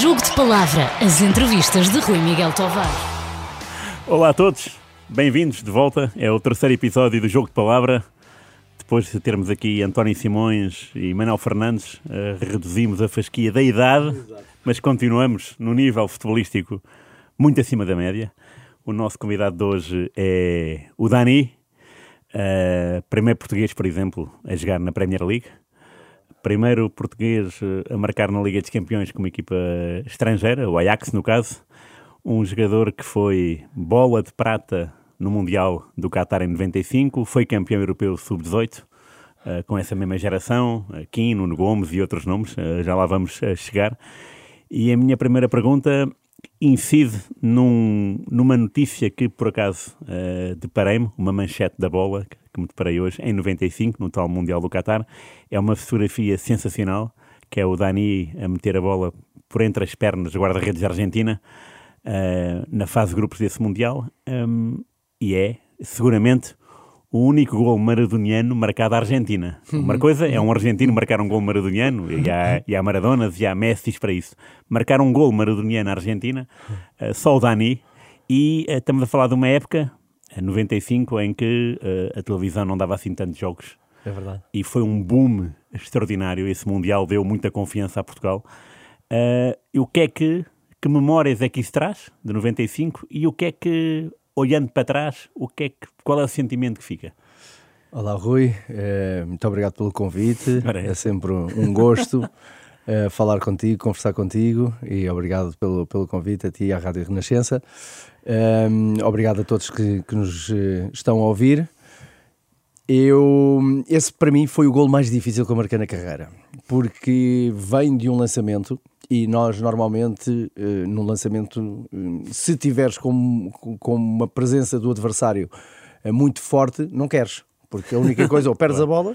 Jogo de Palavra, as entrevistas de Rui Miguel Tovar. Olá a todos, bem-vindos de volta. É o terceiro episódio do Jogo de Palavra. Depois de termos aqui António Simões e Manuel Fernandes, uh, reduzimos a fasquia da idade, mas continuamos no nível futebolístico muito acima da média. O nosso convidado de hoje é o Dani, uh, primeiro português, por exemplo, a jogar na Premier League primeiro português eh, a marcar na Liga dos Campeões com uma equipa estrangeira, o Ajax no caso, um jogador que foi bola de prata no Mundial do Qatar em 95, foi campeão europeu sub-18, uh, com essa mesma geração, Kim, Nuno Gomes e outros nomes, já lá vamos chegar. E a minha primeira pergunta incide num, numa notícia que por acaso deparei-me, uma manchete da bola que me deparei hoje, em 95, no tal Mundial do Qatar. É uma fotografia sensacional, que é o Dani a meter a bola por entre as pernas do guarda-redes da Argentina, uh, na fase de grupos desse Mundial, um, e é, seguramente, o único gol maradoniano marcado à Argentina. Uma coisa é um argentino marcar um gol maradoniano, e há, e há Maradonas e há Messi para isso. Marcar um gol maradoniano à Argentina, uh, só o Dani, e uh, estamos a falar de uma época 95, em que uh, a televisão não dava assim tantos jogos. É verdade. E foi um boom extraordinário. Esse Mundial deu muita confiança a Portugal. Uh, e o que é que, que memórias é que isso traz, de 95? E o que é que, olhando para trás, o que é que, qual é o sentimento que fica? Olá, Rui. É, muito obrigado pelo convite. É sempre um gosto. Uh, falar contigo, conversar contigo e obrigado pelo, pelo convite a ti e à Rádio Renascença. Um, obrigado a todos que, que nos uh, estão a ouvir. Eu, esse para mim foi o gol mais difícil que eu marquei na carreira, porque vem de um lançamento e nós normalmente uh, no lançamento, se tiveres com, com uma presença do adversário muito forte, não queres, porque a única coisa ou perdes a bola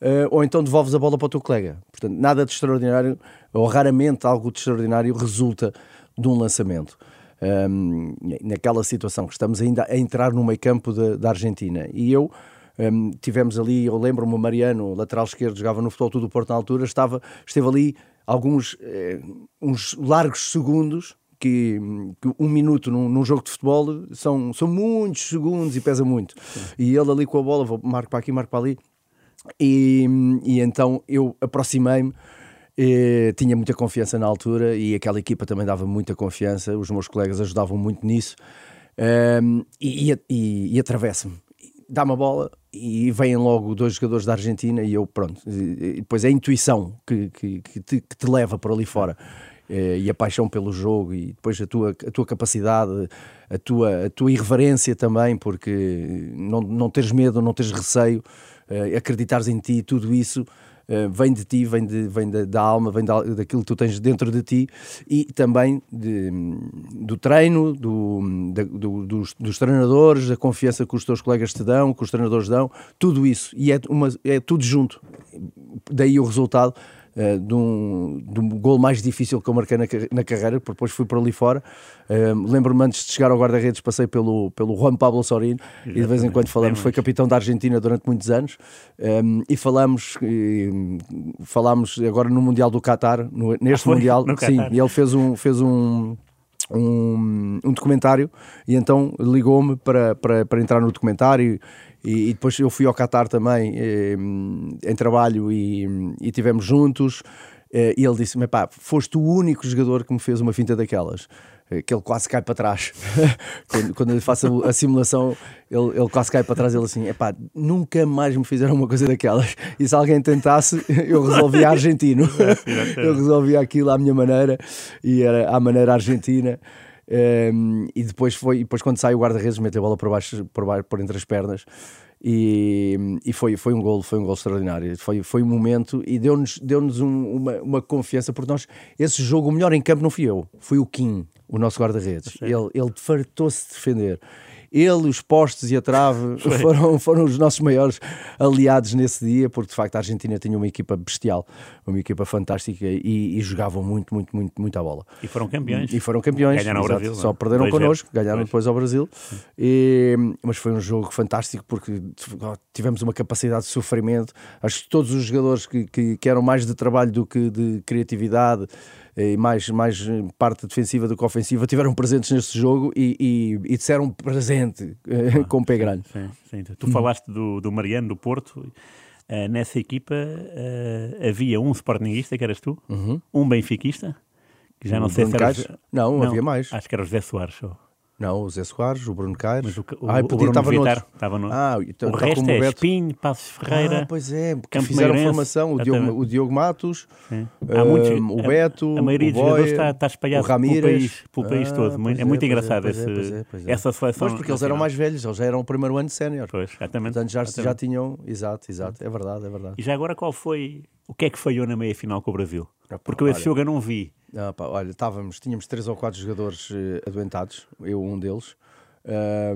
Uh, ou então devolves a bola para o teu colega. Portanto, nada de extraordinário, ou raramente algo de extraordinário resulta de um lançamento. Um, naquela situação que estamos ainda a entrar no meio campo da Argentina. E eu um, tivemos ali, eu lembro-me, o Mariano, lateral esquerdo, jogava no futebol do Porto na altura, estava, esteve ali alguns eh, uns largos segundos que, que, um minuto num, num, jogo de futebol são, são muitos segundos e pesa muito. Sim. E ele ali com a bola, vou, marco para aqui, marco para ali, e, e então eu aproximei-me, eh, tinha muita confiança na altura e aquela equipa também dava muita confiança, os meus colegas ajudavam muito nisso. Um, e, e, e atravesso-me, dá-me a bola e vêm logo dois jogadores da Argentina e eu, pronto. Depois é a intuição que, que, que, te, que te leva por ali fora eh, e a paixão pelo jogo e depois a tua, a tua capacidade, a tua, a tua irreverência também, porque não, não teres medo, não teres receio uh, acreditares em ti, tudo isso uh, vem de ti, vem, de, vem da, da alma, vem da, daquilo que tu tens dentro de ti e também de, do treino, do, da, do, dos, dos, treinadores, da confiança que os teus colegas te dão, que os treinadores dão, tudo isso. E é, uma, é tudo junto. Daí o resultado uh, de, um, de um gol mais difícil que eu marquei na, na carreira, porque depois fui para ali fora. Uh, Lembro-me antes de chegar ao guarda-redes, passei pelo, pelo Juan Pablo Sorino e de vez em quando falamos. Foi capitão da Argentina durante muitos anos um, e falamos, e, falámos agora no Mundial do Qatar, no, neste ah, Mundial. Sim, e ele fez um. Fez um um, um, documentário e então ligou-me para, para, para entrar no documentário e, e, depois eu fui ao Qatar também eh, em trabalho e, e tivemos juntos. Eh, e ele disse-me, pá, foste o único jogador que me fez uma finta daquelas. Eh, que ele quase cai para trás. Quando, quando ele faz a, a simulação ele, ele, quase cai para trás ele assim, epá, nunca mais me fizeram uma coisa daquelas. E se alguém tentasse eu resolvia argentino. Eu resolvia aquilo à minha maneira e era à maneira argentina um, e depois foi, e depois quando sai o guarda-redes, mete a bola por baixo, por, baixo, por entre as pernas. E, e foi, foi um gol, foi um gol extraordinário. Foi, foi um momento e deu-nos deu -nos um, uma, uma confiança, porque nós, esse jogo, o melhor em campo não fui eu, foi o Kim, o nosso guarda-redes. Ele, ele fartou-se de defender ele, os postes e a trave foram, foram os nossos maiores aliados nesse dia, porque de facto a Argentina tinha uma equipa bestial, uma equipa fantástica e, e jogavam muito, muito, muito, muito à bola. E foram campeões. E foram campeões. Ganharam ao Brasil. Só perderam Dois connosco, ganharam depois ao Brasil. E, mas foi um jogo fantástico porque tivemos uma capacidade de sofrimento. Acho que todos os jogadores que, que, que eram mais de trabalho do que de criatividade e mais, mais parte defensiva do que ofensiva, tiveram presentes neste jogo e, e, e disseram presente ah, com o pé grande. Sim, sim. Tu hum. falaste do, do Mariano, do Porto. Uh, nessa equipa uh, havia um Sportingista, que eras tu, uhum. um Benfiquista, que já não sei se era... Não, não, havia mais. Acho que era o José Soares. Só. Não, o Zé Soares, o Bruno Caires. o, o, ah, o Bruno estava Vitar, estava no... Ah, então, o tá resto é. Espinho, Passos Ferreira. Ah, pois é, porque fizeram Meirense, formação. O Diogo, o Diogo Matos, Há muitos, o Beto, a, a maioria dos jogadores está, está espalhado pelo país, pelo país ah, todo. É, é, muito é, engraçado é, esse, é, é, essa seleção. Pois, porque eles eram mais velhos, eles já eram o primeiro ano de sénior. Pois, exatamente. Portanto, já, exatamente. já tinham... Exato, exato. É verdade, é verdade. E já agora qual foi... O que é que falhou na meia-final com o Brasil? Porque esse jogo eu não vi. Ah, pá, olha, estávamos, tínhamos três ou quatro jogadores uh, adoentados, eu um deles.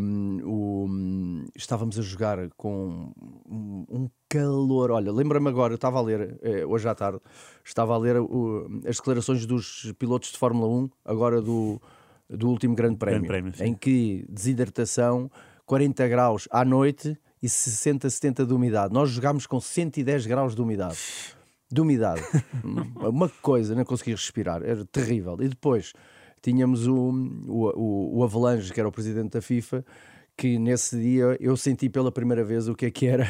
Um, o, estávamos a jogar com um, um calor. Olha, lembra-me agora, eu estava a ler eh, hoje à tarde, estava a ler o, as declarações dos pilotos de Fórmula 1, agora do, do último Grande Prémio, Grande Prémio em que desidratação, 40 graus à noite e 60, 70 de umidade. Nós jogámos com 110 graus de umidade. De umidade. Uma coisa, não conseguia respirar, era terrível. E depois tínhamos o, o, o Avalanche, que era o presidente da FIFA, que nesse dia eu senti pela primeira vez o que é que era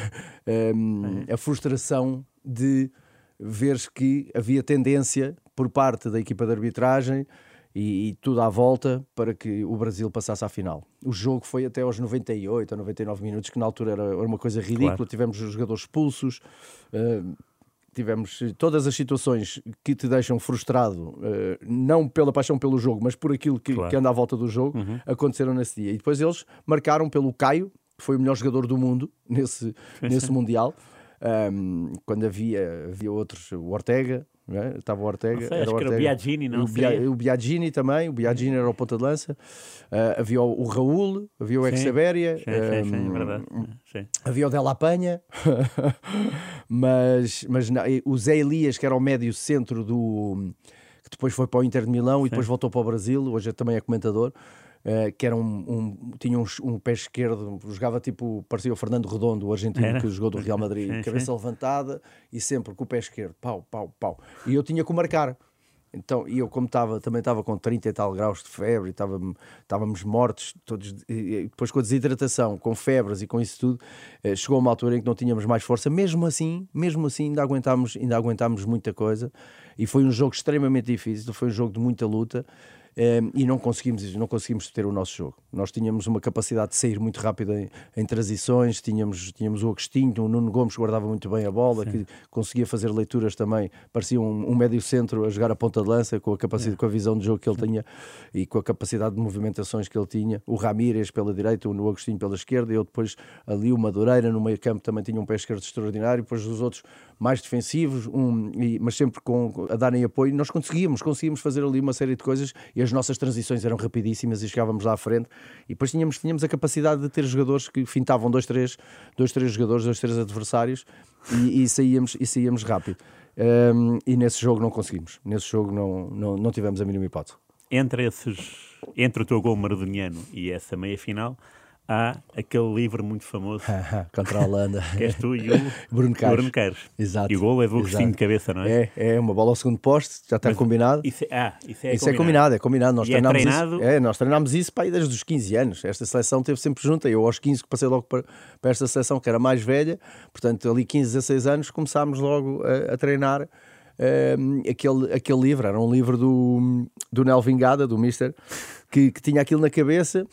um, é. a frustração de ver que havia tendência por parte da equipa de arbitragem e, e, tudo à volta para que o Brasil passasse à final. O jogo foi até aos 98 ou 99 minutos, que na altura era, era uma coisa ridícula. Claro. Tivemos os jogadores expulsos. Uh, tivemos todas as situações que te deixam frustrado, uh, não pela paixão pelo jogo, mas por aquilo que, claro. que anda à volta do jogo, uhum. aconteceram nesse dia. E depois eles marcaram pelo Caio, que foi o melhor jogador do mundo nesse, nesse Mundial. Um, quando havia, havia outros, o Ortega, é? Estava o Ortega. Sei, era o, Ortega. o Biagini, não? O, Bia, o Biagini também. O Biagini era o ponta de lança. Uh, havia o, o, Raul, havia o Exaberia. Sim, sim, sim, um. Sim. Havia o Della Penha. mas mas não, o Zé Elias, que era o médio centro do. que depois foi para o Inter de Milão e depois voltou para o Brasil. Hoje também é comentador. Uh, que era um, um tinha um, um, pé esquerdo, jogava tipo, parecia o Fernando Redondo, o argentino era? que jogou do Real Madrid, sim, cabeça sim. levantada e sempre com o pé esquerdo, pau, pau, pau. E eu tinha que marcar. Então, e eu como estava, também estava com 30 e tal graus de febre, estávamos mortos, todos, e depois com a desidratação, com febres e com isso tudo, eh, chegou uma altura em que não tínhamos mais força, mesmo assim, mesmo assim ainda aguentámos, ainda aguentámos muita coisa, e foi um jogo extremamente difícil, foi um jogo de muita luta, e não conseguimos, não conseguimos ter o nosso jogo. Nós tínhamos uma capacidade de sair muito rápido em, em transições, tínhamos, tínhamos o Agostinho, o Nuno Gomes guardava muito bem a bola, Sim. que conseguia fazer leituras também, parecia um, um, médio centro a jogar a ponta de lança com a capacidade, é. com a visão de jogo que ele tinha e com a capacidade de movimentações que ele tinha. O Ramírez pela direita, o Agostinho pela esquerda, e eu depois ali o Madureira no meio campo também tinha um pé esquerdo extraordinário, depois os outros mais defensivos, um, e, mas sempre com, a darem apoio, nós conseguíamos, conseguíamos fazer ali uma série de coisas e as nossas transições eram rapidíssimas e chegávamos lá à frente e depois tínhamos, tínhamos a capacidade de ter jogadores que fintavam dois, três, dois, três jogadores, dois, três adversários e, e saíamos, e saíamos rápido. Um, e nesse jogo não conseguimos, nesse jogo não, não, não tivemos a mínima hipótese. Entre esses, entre o teu gol maradoniano e essa meia final, há aquele livro muito famoso contra a Holanda que és tu e o Bruno Caires. Bruno Caires. Exato. E o gol é do Agostinho de cabeça, não é? É, é uma bola ao segundo poste, já está Mas, combinado. Isso é, ah, isso é isso combinado. é combinado, é combinado. Nós e é treinámos é treinado... isso. É, nós treinámos isso para aí desde os 15 anos. Esta seleção esteve sempre junta. Eu aos 15 que passei logo para, para esta seleção que era mais velha, portanto ali 15, 16 anos começámos logo a, a treinar. Um, aquele, aquele livro, era um livro do, do Nel Vingada, do Mister, que, que tinha aquilo na cabeça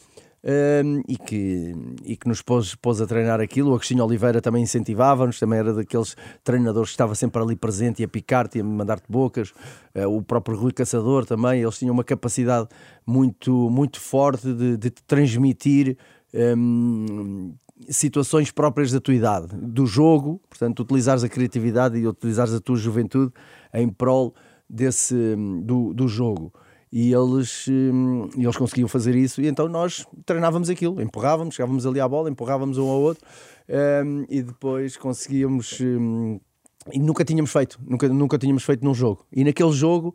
e, que, e que nos pôs, pôs a treinar aquilo. O Agostinho Oliveira também incentivava-nos, também era daqueles treinadores que estava sempre ali presente e a picar-te e a mandar-te bocas. Uh, o próprio Rui Caçador também, eles tinham uma capacidade muito, muito forte de, de transmitir. Um, situações próprias da tua idade, do jogo, portanto, utilizares a criatividade e utilizares a tua juventude em prol desse, do, do jogo e eles, hum, eles conseguiam fazer isso, e então nós treinávamos aquilo, empurrávamos, chegávamos ali à bola, empurrávamos um ao outro um, e depois conseguíamos. Um, e nunca tínhamos feito, nunca, nunca tínhamos feito num jogo. E naquele jogo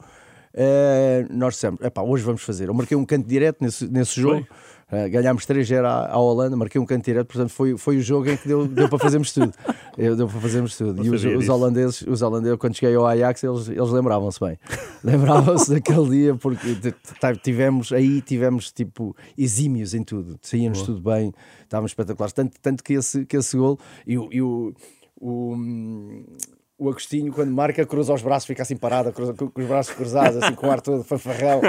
Uh, nós dissemos, epá, hoje vamos fazer. Eu marquei um canto direto nesse, nesse jogo. Uh, ganhámos 3-0 à, à, Holanda, marquei um canto direto, portanto foi, foi o jogo em que deu, deu para fazermos tudo. deu para fazermos tudo. e os, os, holandeses, os holandeses, quando cheguei ao Ajax, eles, eles lembravam-se bem. lembravam-se daquele dia, porque tivemos aí, tivemos tipo exímios em tudo, saíamos tudo bem, estávamos espetaculares. Tanto, tanto que, esse, que esse gol e o, e o, o o Agostinho, quando marca, cruza os braços, fica assim parado, cruza, com, os braços cruzados, assim com o ar todo fanfarrão.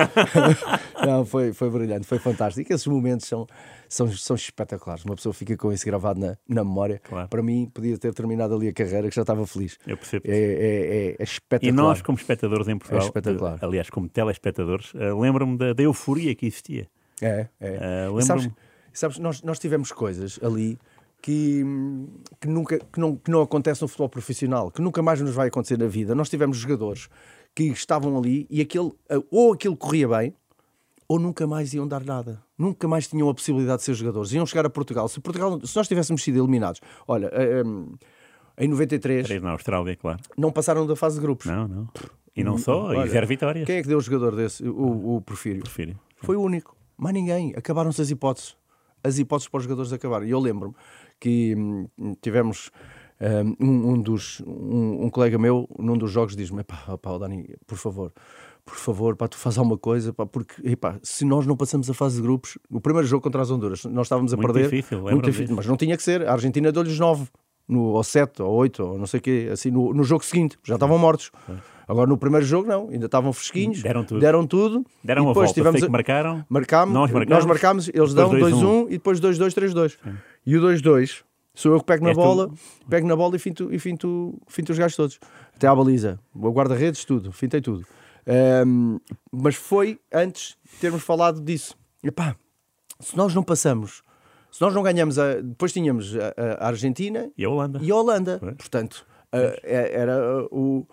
Não, foi, foi brilhante, foi fantástico. Esses momentos são, são, são espetaculares. Uma pessoa fica com isso gravado na, na memória. Claro. Para mim, podia ter terminado ali a carreira, que já estava feliz. Eu percebo. É, é, é, é espetacular. E nós, como espectadores em Portugal, é espetacular. aliás, como telespectadores, uh, lembro-me da, da, euforia que existia. É, é. Uh, sabes, sabes, nós, nós tivemos coisas ali que, que, nunca, que, não, que não acontece no futebol profissional, que nunca mais nos vai acontecer na vida. Nós tivemos jogadores que estavam ali e aquele, ou aquilo corria bem, ou nunca mais iam dar nada. Nunca mais tinham a possibilidade de ser jogadores. Iam chegar a Portugal. Se, Portugal, se nós tivéssemos sido eliminados, olha, eh, eh, em 93. na Austrália, claro. Não passaram da fase de grupos. Não, não. E não só, olha, e zero vitórias. Quem é que deu o jogador desse? O, o Porfírio. Porfírio. Foi o único. Mais ninguém. Acabaram-se as hipóteses. As hipóteses para os jogadores acabarem. E eu lembro-me que hum, tivemos hum, um, um dos um, um, colega meu num dos jogos diz-me pá, pá, Dani, por favor por favor, pá, tu faz alguma coisa, pá, porque epá, se nós não passamos a fase de grupos, o primeiro jogo contra as Honduras, nós estávamos a muito perder. Difícil, muito difícil, mas não tinha que ser. A Argentina deu-lhes 9, no, ou 7, ou 8, ou não sei o quê, assim, no, no jogo seguinte, já estavam mortos. Agora no primeiro jogo não, ainda estavam fresquinhos, deram tudo, deram, tudo, deram e depois tivemos a... marcaram, marcámos, nós marcámos, eles dão 2-1 e depois 2-2, 3-2. E o 2-2 Sou eu que pego na bola, tu... pego na bola e finto, e finto, finto os gajos todos. Até à baliza, o guarda-redes, tudo, fintei tudo. Um, mas foi antes de termos falado disso. Epá, se nós não passamos, se nós não ganhamos, a, depois tínhamos a, a Argentina e a Holanda. E a Holanda. Portanto, a, é, era o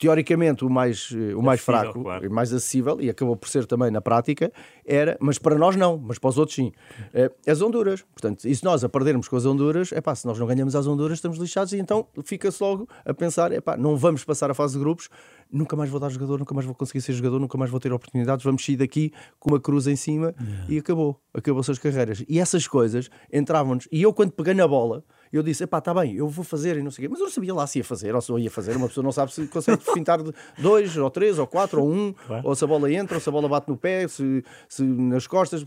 teoricamente o mais, eh, o mais acessível, fraco claro. e mais acessível, e acabou por ser também na prática, era, mas para nós não, mas para os outros sim, é, as Honduras. Portanto, e se nós a perdermos com as Honduras, é pá, se nós não ganhamos as Honduras, estamos lixados, e então fica-se logo a pensar, é pá, não vamos passar a fase de grupos, nunca mais vou dar jogador, nunca mais vou conseguir ser jogador, nunca mais vou ter oportunidades, vamos sair daqui com uma cruz em cima yeah. e acabou, acabou-se as carreiras. E essas coisas entravam-nos, e eu quando peguei na bola, eu disse, epá, está bem, eu vou fazer e não sei o quê. Mas eu não sabia lá se ia fazer ou se eu ia fazer. Uma pessoa não sabe se consegue fintar de dois, ou três, ou quatro, ou um, claro. ou se a bola entra, ou se a bola bate no pé, se, se nas costas.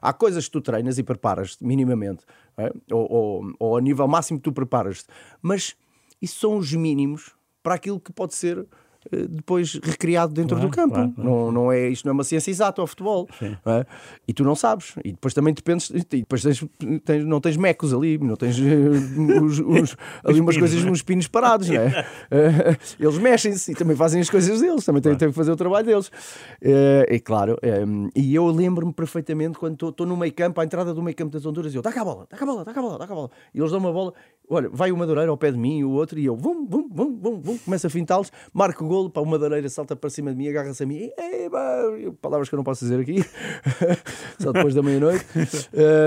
Há coisas que tu treinas e preparas minimamente, é? ou, ou, ou a nível máximo que tu preparas-te. Mas isso são os mínimos para aquilo que pode ser depois recriado dentro claro, do campo. Claro, claro. Não, não é, isto não é uma ciência exata ao futebol. É? E tu não sabes. E depois também dependes. E depois tens, tens, não tens mecos ali, não tens os, eh, os, ali umas coisas, é? uns pinos parados, não é? Eh, eles mexem-se e também fazem as coisas deles, também têm, têm que fazer o trabalho deles. É claro. e eu lembro-me perfeitamente quando estou no meio campo, à entrada do meio campo das Honduras, eu dá cá a bola, dá cá a bola, dá cá a bola, dá cá a bola. E eles dão uma bola, olha, vai o Madureira ao pé de mim, o outro, e eu, vum, vum, vum, vum, vum, começo a fintá-los, marco o golo, para uma madeireira salta para cima de mim, agarra-se a mim, e, palavras que eu não posso dizer aqui, só depois da meia-noite.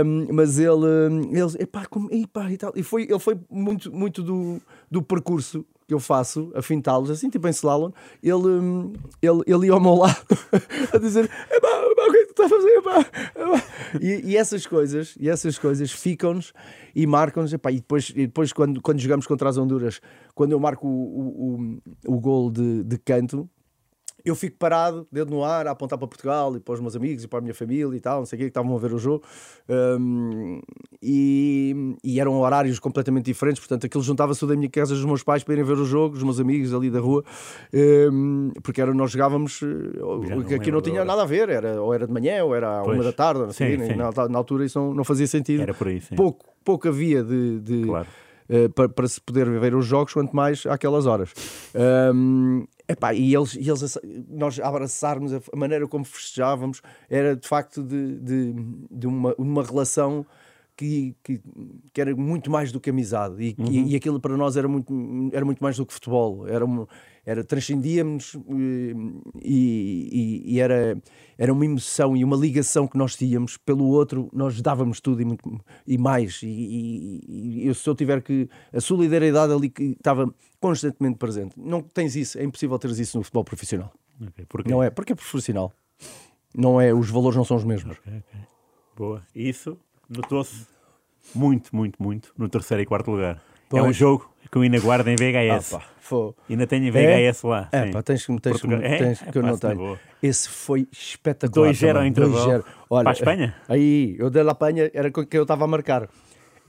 Um, mas ele, ele epá, como, epá, e, tal. e foi, ele foi muito, muito do, do percurso que eu faço a fintá-los, assim, tipo em slalom, ele, ele, ele ia ao meu lado a dizer: epá, epá, o que é que tu estás a fazer? Epá, epá. E, e, essas coisas, e essas coisas ficam-nos e marcam-nos. E depois, e depois quando, quando jogamos contra as Honduras, quando eu marco o, o, o, o gol de, de canto, eu fico parado, dedo no ar, a apontar para Portugal e para os meus amigos e para a minha família e tal, não sei o que, que estavam a ver o jogo. Um, e, e, eram horários completamente diferentes, portanto, aquilo juntava-se da minha casa dos meus pais para irem ver o jogo, os meus amigos ali da rua, um, porque era, nós jogávamos, eh, aqui não tinha nada a ver, era, ou era de manhã, ou era à uma da tarde, não sei, sim, sim. Na, na, altura isso não, não fazia sentido. Era por aí, sim. Pouco, pouco havia de. de claro. Uh, para, para, se poder ver os jogos, quanto mais àquelas horas. Um, Epá, e eles, e eles, nós abraçarmos a maneira como festejávamos era de facto de, de, de uma, uma relação que, que, que, era muito mais do que amizade e, uhum. e, e, aquilo para nós era muito, era muito mais do que futebol. Era, era transcendíamos eh, e, e, era, era uma emoção e uma ligação que nós tínhamos pelo outro, nós dávamos tudo e, muito, e mais. E, e, se eu tiver que. A solidariedade ali que estava constantemente presente. Não tens isso, é impossível teres isso no futebol profissional. Okay. Não é, porque é profissional. Não é, os valores não são os mesmos. Okay, okay. Boa. Isso notou-se muito, muito, muito no terceiro e quarto lugar. Pois. É um jogo que eu ainda guardo em VHS. Ah, pá, ainda tenho VHS é? lá. É, pá, tens, tens, tens, é? tens que eu não tenho. Esse foi espetacular. 2-0 ao intervalo. Olha, Para a Espanha? Aí, eu dei a Espanha, era com que eu estava a marcar.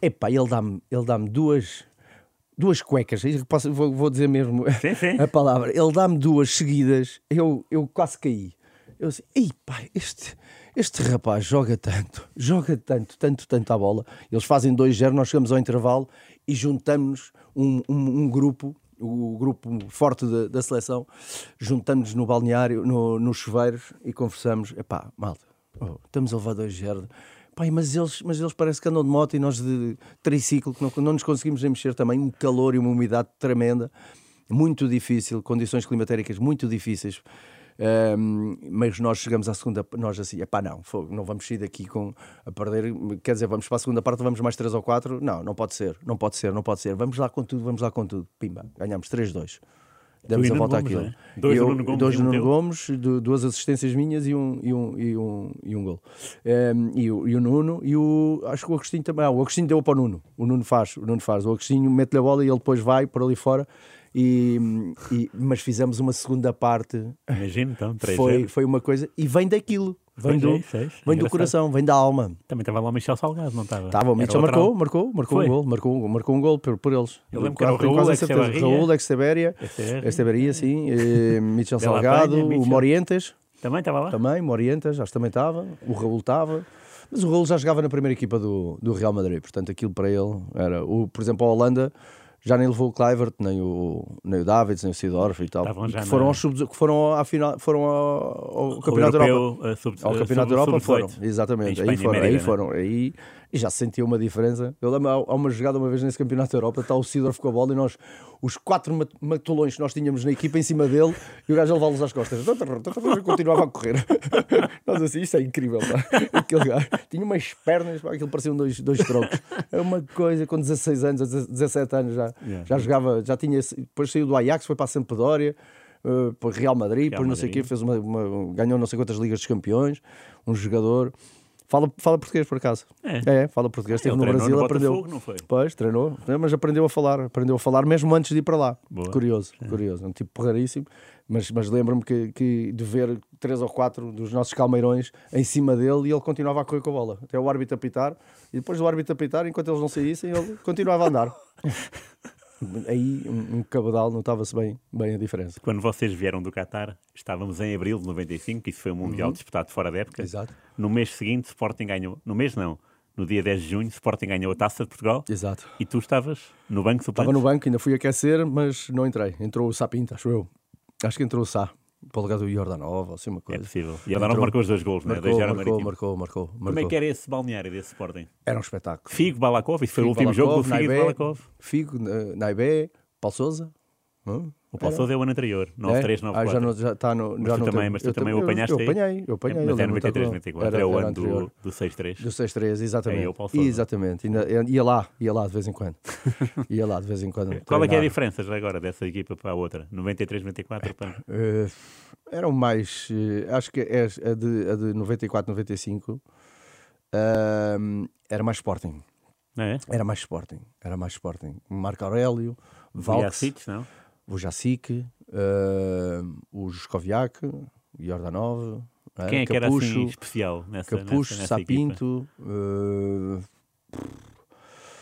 Epá, ele dá-me ele dá duas duas cuecas, posso, vou, vou dizer mesmo sim, sim. a palavra. Ele dá-me duas seguidas, eu, eu quase caí. Eu disse, ei pá, este, este rapaz joga tanto, joga tanto, tanto, tanto a bola. Eles fazem 2-0, nós chegamos ao intervalo e juntamos um, um, um grupo, o grupo forte da, da seleção, juntamos no balneário, no, nos chuveiros e conversamos. Epá, malta, oh, estamos a levar 2-0 Pai, mas eles, mas eles parece que andam de moto e nós de triciclo, que não, não nos conseguimos mexer também. Um calor e uma umidade tremenda, muito difícil, condições climatéricas muito difíceis. Um, mas nós chegamos à segunda, nós assim, pá, não, não vamos sair daqui com a perder, quer dizer, vamos para a segunda parte, vamos mais 3 ou 4, não, não pode ser, não pode ser, não pode ser, vamos lá com tudo, vamos lá com tudo, pimba, ganhamos 3-2 demos a volta àquilo. É? Dois eu, Nuno Gomes, dois Nuno Gomes duas assistências minhas e um, e um, e um, e um gol. Um, e, o, e o Nuno, e o, acho que o Agostinho também. Ah, o Agostinho deu para o Nuno. O Nuno faz, o Nuno faz. O Agostinho mete-lhe a bola e ele depois vai por ali fora. E, e, mas fizemos uma segunda parte. Imagino, então, 3 foi, foi uma coisa. E vem daquilo. Vem, do, é vem do coração, vem da alma. Também estava lá o Michel Salgado, não estava? Estava, o Michel marcou, marcou, marcou um gol, marcou, marcou um gol por, por eles. Eu lembro que era o Raul, Exceberria. Raul, Exceberia, Exceberia, sim, e, Michel Salgado, o Morientes. Também estava lá? Também, Morientes, acho que também estava, o Raul estava. Mas o Raul já jogava na primeira equipa do, do Real Madrid, portanto aquilo para ele era, o, por exemplo, a Holanda já nem levou o Clivert, nem o, nem o Davids, nem o Sidorf e tal. Que foram, aos sub, que foram à final, foram ao, ao Campeonato da Europa. Uh, sub, ao Campeonato da Europa foram, exatamente. Aí foram, aí foram. Aí e já se sentia uma diferença. Eu lembro, há uma jogada uma vez nesse Campeonato da Europa, está o Sidorf com a bola e nós, os quatro matulões que nós tínhamos na equipa em cima dele, e o gajo levá-los às costas. Continuava a correr. Nós assim, isto é incrível. Pá. Aquele gajo tinha umas pernas, pá, aquilo pareciam dois, dois trocos. É uma coisa, com 16 anos, 17 anos já, yeah. já jogava, já tinha, depois saiu do Ajax, foi para a Sampdoria. Uh, para Real Madrid, Real depois não sei o quê, fez uma, uma, ganhou não sei quantas ligas dos campeões, um jogador Fala, fala português, por acaso. É, é fala português. Esteve no Brasil, no aprendeu. não foi? Pois, treinou, mas aprendeu a falar. Aprendeu a falar mesmo antes de ir para lá. Boa. Curioso, é. curioso. É um tipo raríssimo. Mas, mas lembro-me que, que de ver três ou quatro dos nossos calmeirões em cima dele e ele continuava a correr com a bola. Até o árbitro apitar. E depois do árbitro apitar, enquanto eles não saíssem, ele continuava a andar. aí um, um cabedal notava-se bem, bem a diferença. Quando vocês vieram do Qatar, estávamos em abril de 95, isso foi um Mundial uhum. disputado fora da época. Exato. No mês seguinte, Sporting ganhou. No mês não. No dia 10 de junho, Sporting ganhou a Taça de Portugal. Exato. E tu estavas no banco suplente? Estava no banco, ainda fui aquecer, mas não entrei. Entrou o Sapinto, acho eu. Acho que entrou o Sá para o lugar do Jordanov, assim uma coisa. É possível. E Jordanov marcou os dois gols, né? marcou, né? marcou, marcou, marcou, marcou, Como é que era esse balneário desse Sporting? Era um espetáculo. Figo, Balakov, isso foi Figo, o último Balakov, jogo do Figo Naibé, Balakov. Figo, uh, Naibé, Paulo Souza. Hum? O Paulo Sousa é o ano anterior, 93, 94. É? Ah, já, no, já está no. Mas já tu não também, mas tu eu também o apanhaste eu, eu apanhei, eu apanhei. Mas é 93, 94, é o ano do, do 6-3. Do 6-3, exatamente. É, o Paulo. Exatamente, ia lá, ia lá de vez em quando. ia lá de vez em quando. Qual é que é a diferença já agora dessa equipa para a outra? 93, 94? Para... Uh, eram mais, uh, acho que é a de, a de 94, 95, uh, era mais Sporting. É? Era mais Sporting, era mais Sporting. Marco Aurélio, Valks, não? Vujacic, uh, o Juskoviak, o Jordanov. É? Quem é, que Capucho, era assim especial nessa Capucho, nessa, nessa Sapinto, uh,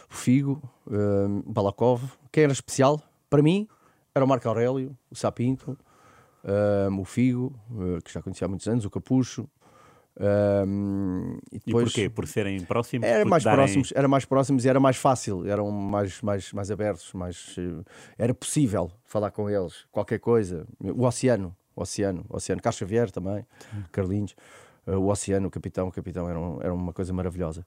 Figo, uh, Balakov. Quem era especial? Para mim, era o Marco Aurélio, o Sapinto, uh, o Figo, que já conhecia há muitos anos, o Capucho, um, e, depois, e porquê? Por serem próximos? Era mais darem... próximos, era mais próximos e era mais fácil, eram mais, mais, mais abertos, mais, uh, era possível falar com eles, qualquer coisa. O Oceano, o Oceano, o Oceano, Carlos Xavier também. Carlinhos, uh, o Oceano, o Capitão, o Capitão era, um, era uma coisa maravilhosa.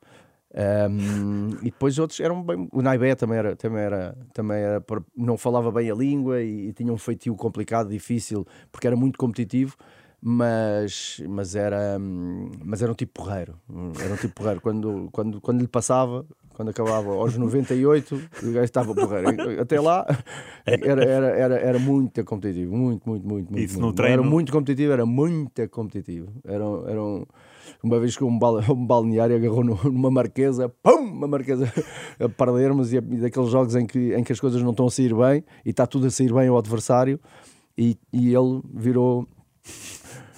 Um, e depois outros eram bem. O Naibé também era, também era, também era, não falava bem a língua e, e tinha um feitio complicado, difícil, porque era muito competitivo mas, mas, era, mas era um tipo porreiro. Era um tipo porreiro. Quando, quando, quando lhe passava, quando acabava aos 98, o gajo estava porreiro. Até lá era, era, era, era muito competitivo, muito, muito, muito. muito, Isso muito. no treino? Era muito competitivo, era muito competitivo. Era, era um, uma vez que um, bal, um balneário agarrou numa marquesa, pum, uma marquesa a perdermos e, e daqueles jogos em que, em que as coisas não estão a sair bem e está tudo a sair bem ao adversário e, e ele virou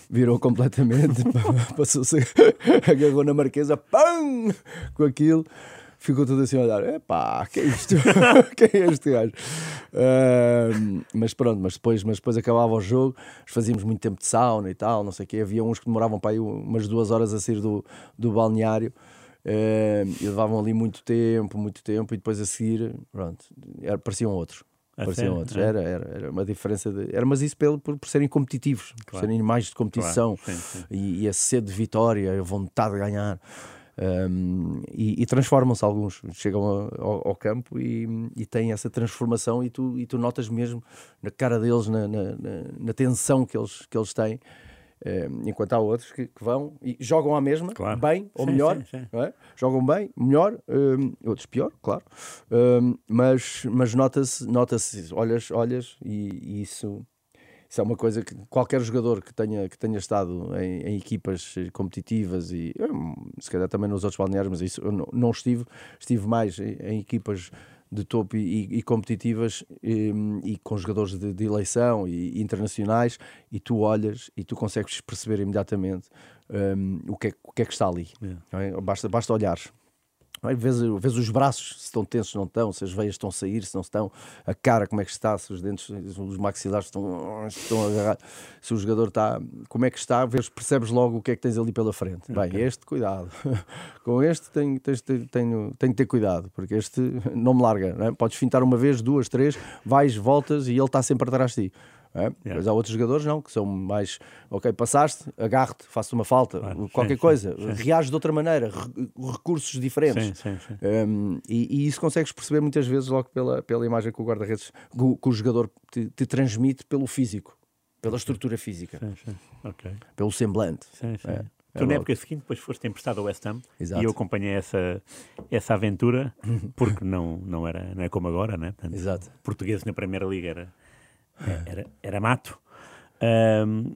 virou completamente, passou-se, agarrou na marquesa, pam, com aquilo, ficou tudo assim a olhar, epá, que é isto? Quem é este gajo? Ahm, mas pronto, mas depois, mas depois acabava o jogo, fazíamos muito tempo de sauna e tal, não sei o quê, havia uns que demoravam para aí umas duas horas a sair do, do balneário, ahm, e levavam ali muito tempo, muito tempo, e depois a seguir, pronto, era, pareciam outros. A Pareciam sério? outros. É. Era, era, era uma diferença de. Era, mas isso pelo, por, por serem competitivos, por Claro. serem mais de competição Claro, sim, sim. E, e a sede de vitória, a vontade de ganhar. Um, e, e transformam-se alguns, chegam a- ao, ao campo e, e têm essa transformação e tu, e tu notas mesmo na cara deles, na, na, na- na tensão que eles, que eles têm, enquanto há outros que, que vão e jogam à mesma, Claro. bem ou Sim, melhor, sim, sim. é? jogam bem, melhor, um, outros pior, claro, Um, mas, mas nota-se, nota-se, olhas, olhas e, e isso isso é uma coisa que qualquer jogador que tenha, que tenha estado em, em equipas eh, competitivas e se calhar também nos outros balneários, mas isso eu não, não estive, estive mais em, em equipas de topo e, e- competitivas e, e com jogadores de, de eleição e, internacionais e tu olhas e tu consegues perceber imediatamente hum, o, que é, o que é que está ali. Yeah. é? Basta, basta olhares. Não é? Vês, vês os braços, se estão tensos, não estão, se as veias estão a sair, se não estão, a cara, como é que está, se os dentes, os maxilares estão, estão a agarrar, se o jogador está, como é que está, vês, percebes logo o que é que tens ali pela frente. Bem, este, cuidado. Com este tenho, tens, tenho, tenho, tenho que ter cuidado, porque este não me larga. Não é? Podes fintar uma vez, duas, três, vais, voltas e ele está sempre atrás de ti. É? Mas há outros jogadores não, que são mais ok, passaste, agarro-te, faço uma falta, Claro, qualquer sim, coisa, sim, sim. reage de outra maneira, re- recursos diferentes. Sim. Um, e, e isso consegues perceber muitas vezes logo pela, pela imagem que o guarda-redes, que, o- jogador te, te transmite pelo físico, pela estrutura física, Sim, sim. Ok. pelo semblante. É, tu é na época seguinte depois foste emprestado ao West Ham Exato. e eu acompanhei essa, essa aventura porque não, não, era, não é como agora, né? Portanto, Exato. português na Primeira Liga era, era, era mato. Ahm,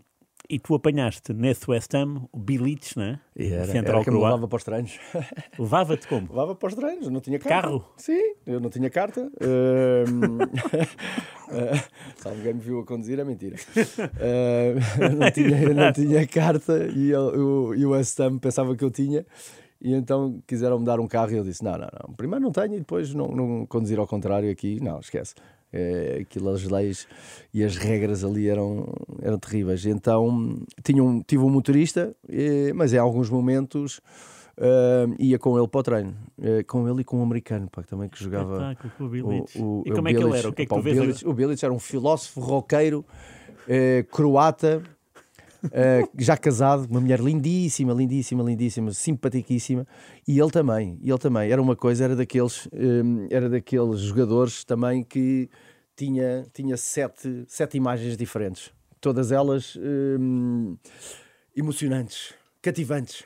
e tu apanhaste nesse West Ham o Bilic, né? E era, Central era que me croata. levava para os treinos. Levava-te como? levava para os treinos, não tinha carta. Carro? Sim, eu não tinha carta. Um, eh, se alguém me viu a conduzir, é mentira. Eu não, tinha, eu não tinha carta e, eu, eu- e o West Ham pensava que eu tinha. E então quiseram-me dar um carro e eu disse: não, não, não. Primeiro não tenho e depois não, não conduzir ao contrário aqui. Não, esquece. É, aquilo, as leis e as regras ali eram, eram terríveis. Então tinha um, tive um motorista, eh, mas em alguns momentos eh, ia com ele para o treino. Com ele e com um americano pá, também que jogava. O. O, o, e como é que ele era? O que é que Pá, tu vês? Bilic, o Bilic era um filósofo roqueiro croata, eh, já casado, uma mulher lindíssima, lindíssima, lindíssima, simpaticíssima, e ele também, ele também, era uma coisa, era daqueles, eh, era daqueles jogadores também que tinha, tinha sete, sete imagens diferentes, todas elas eh, emocionantes, cativantes.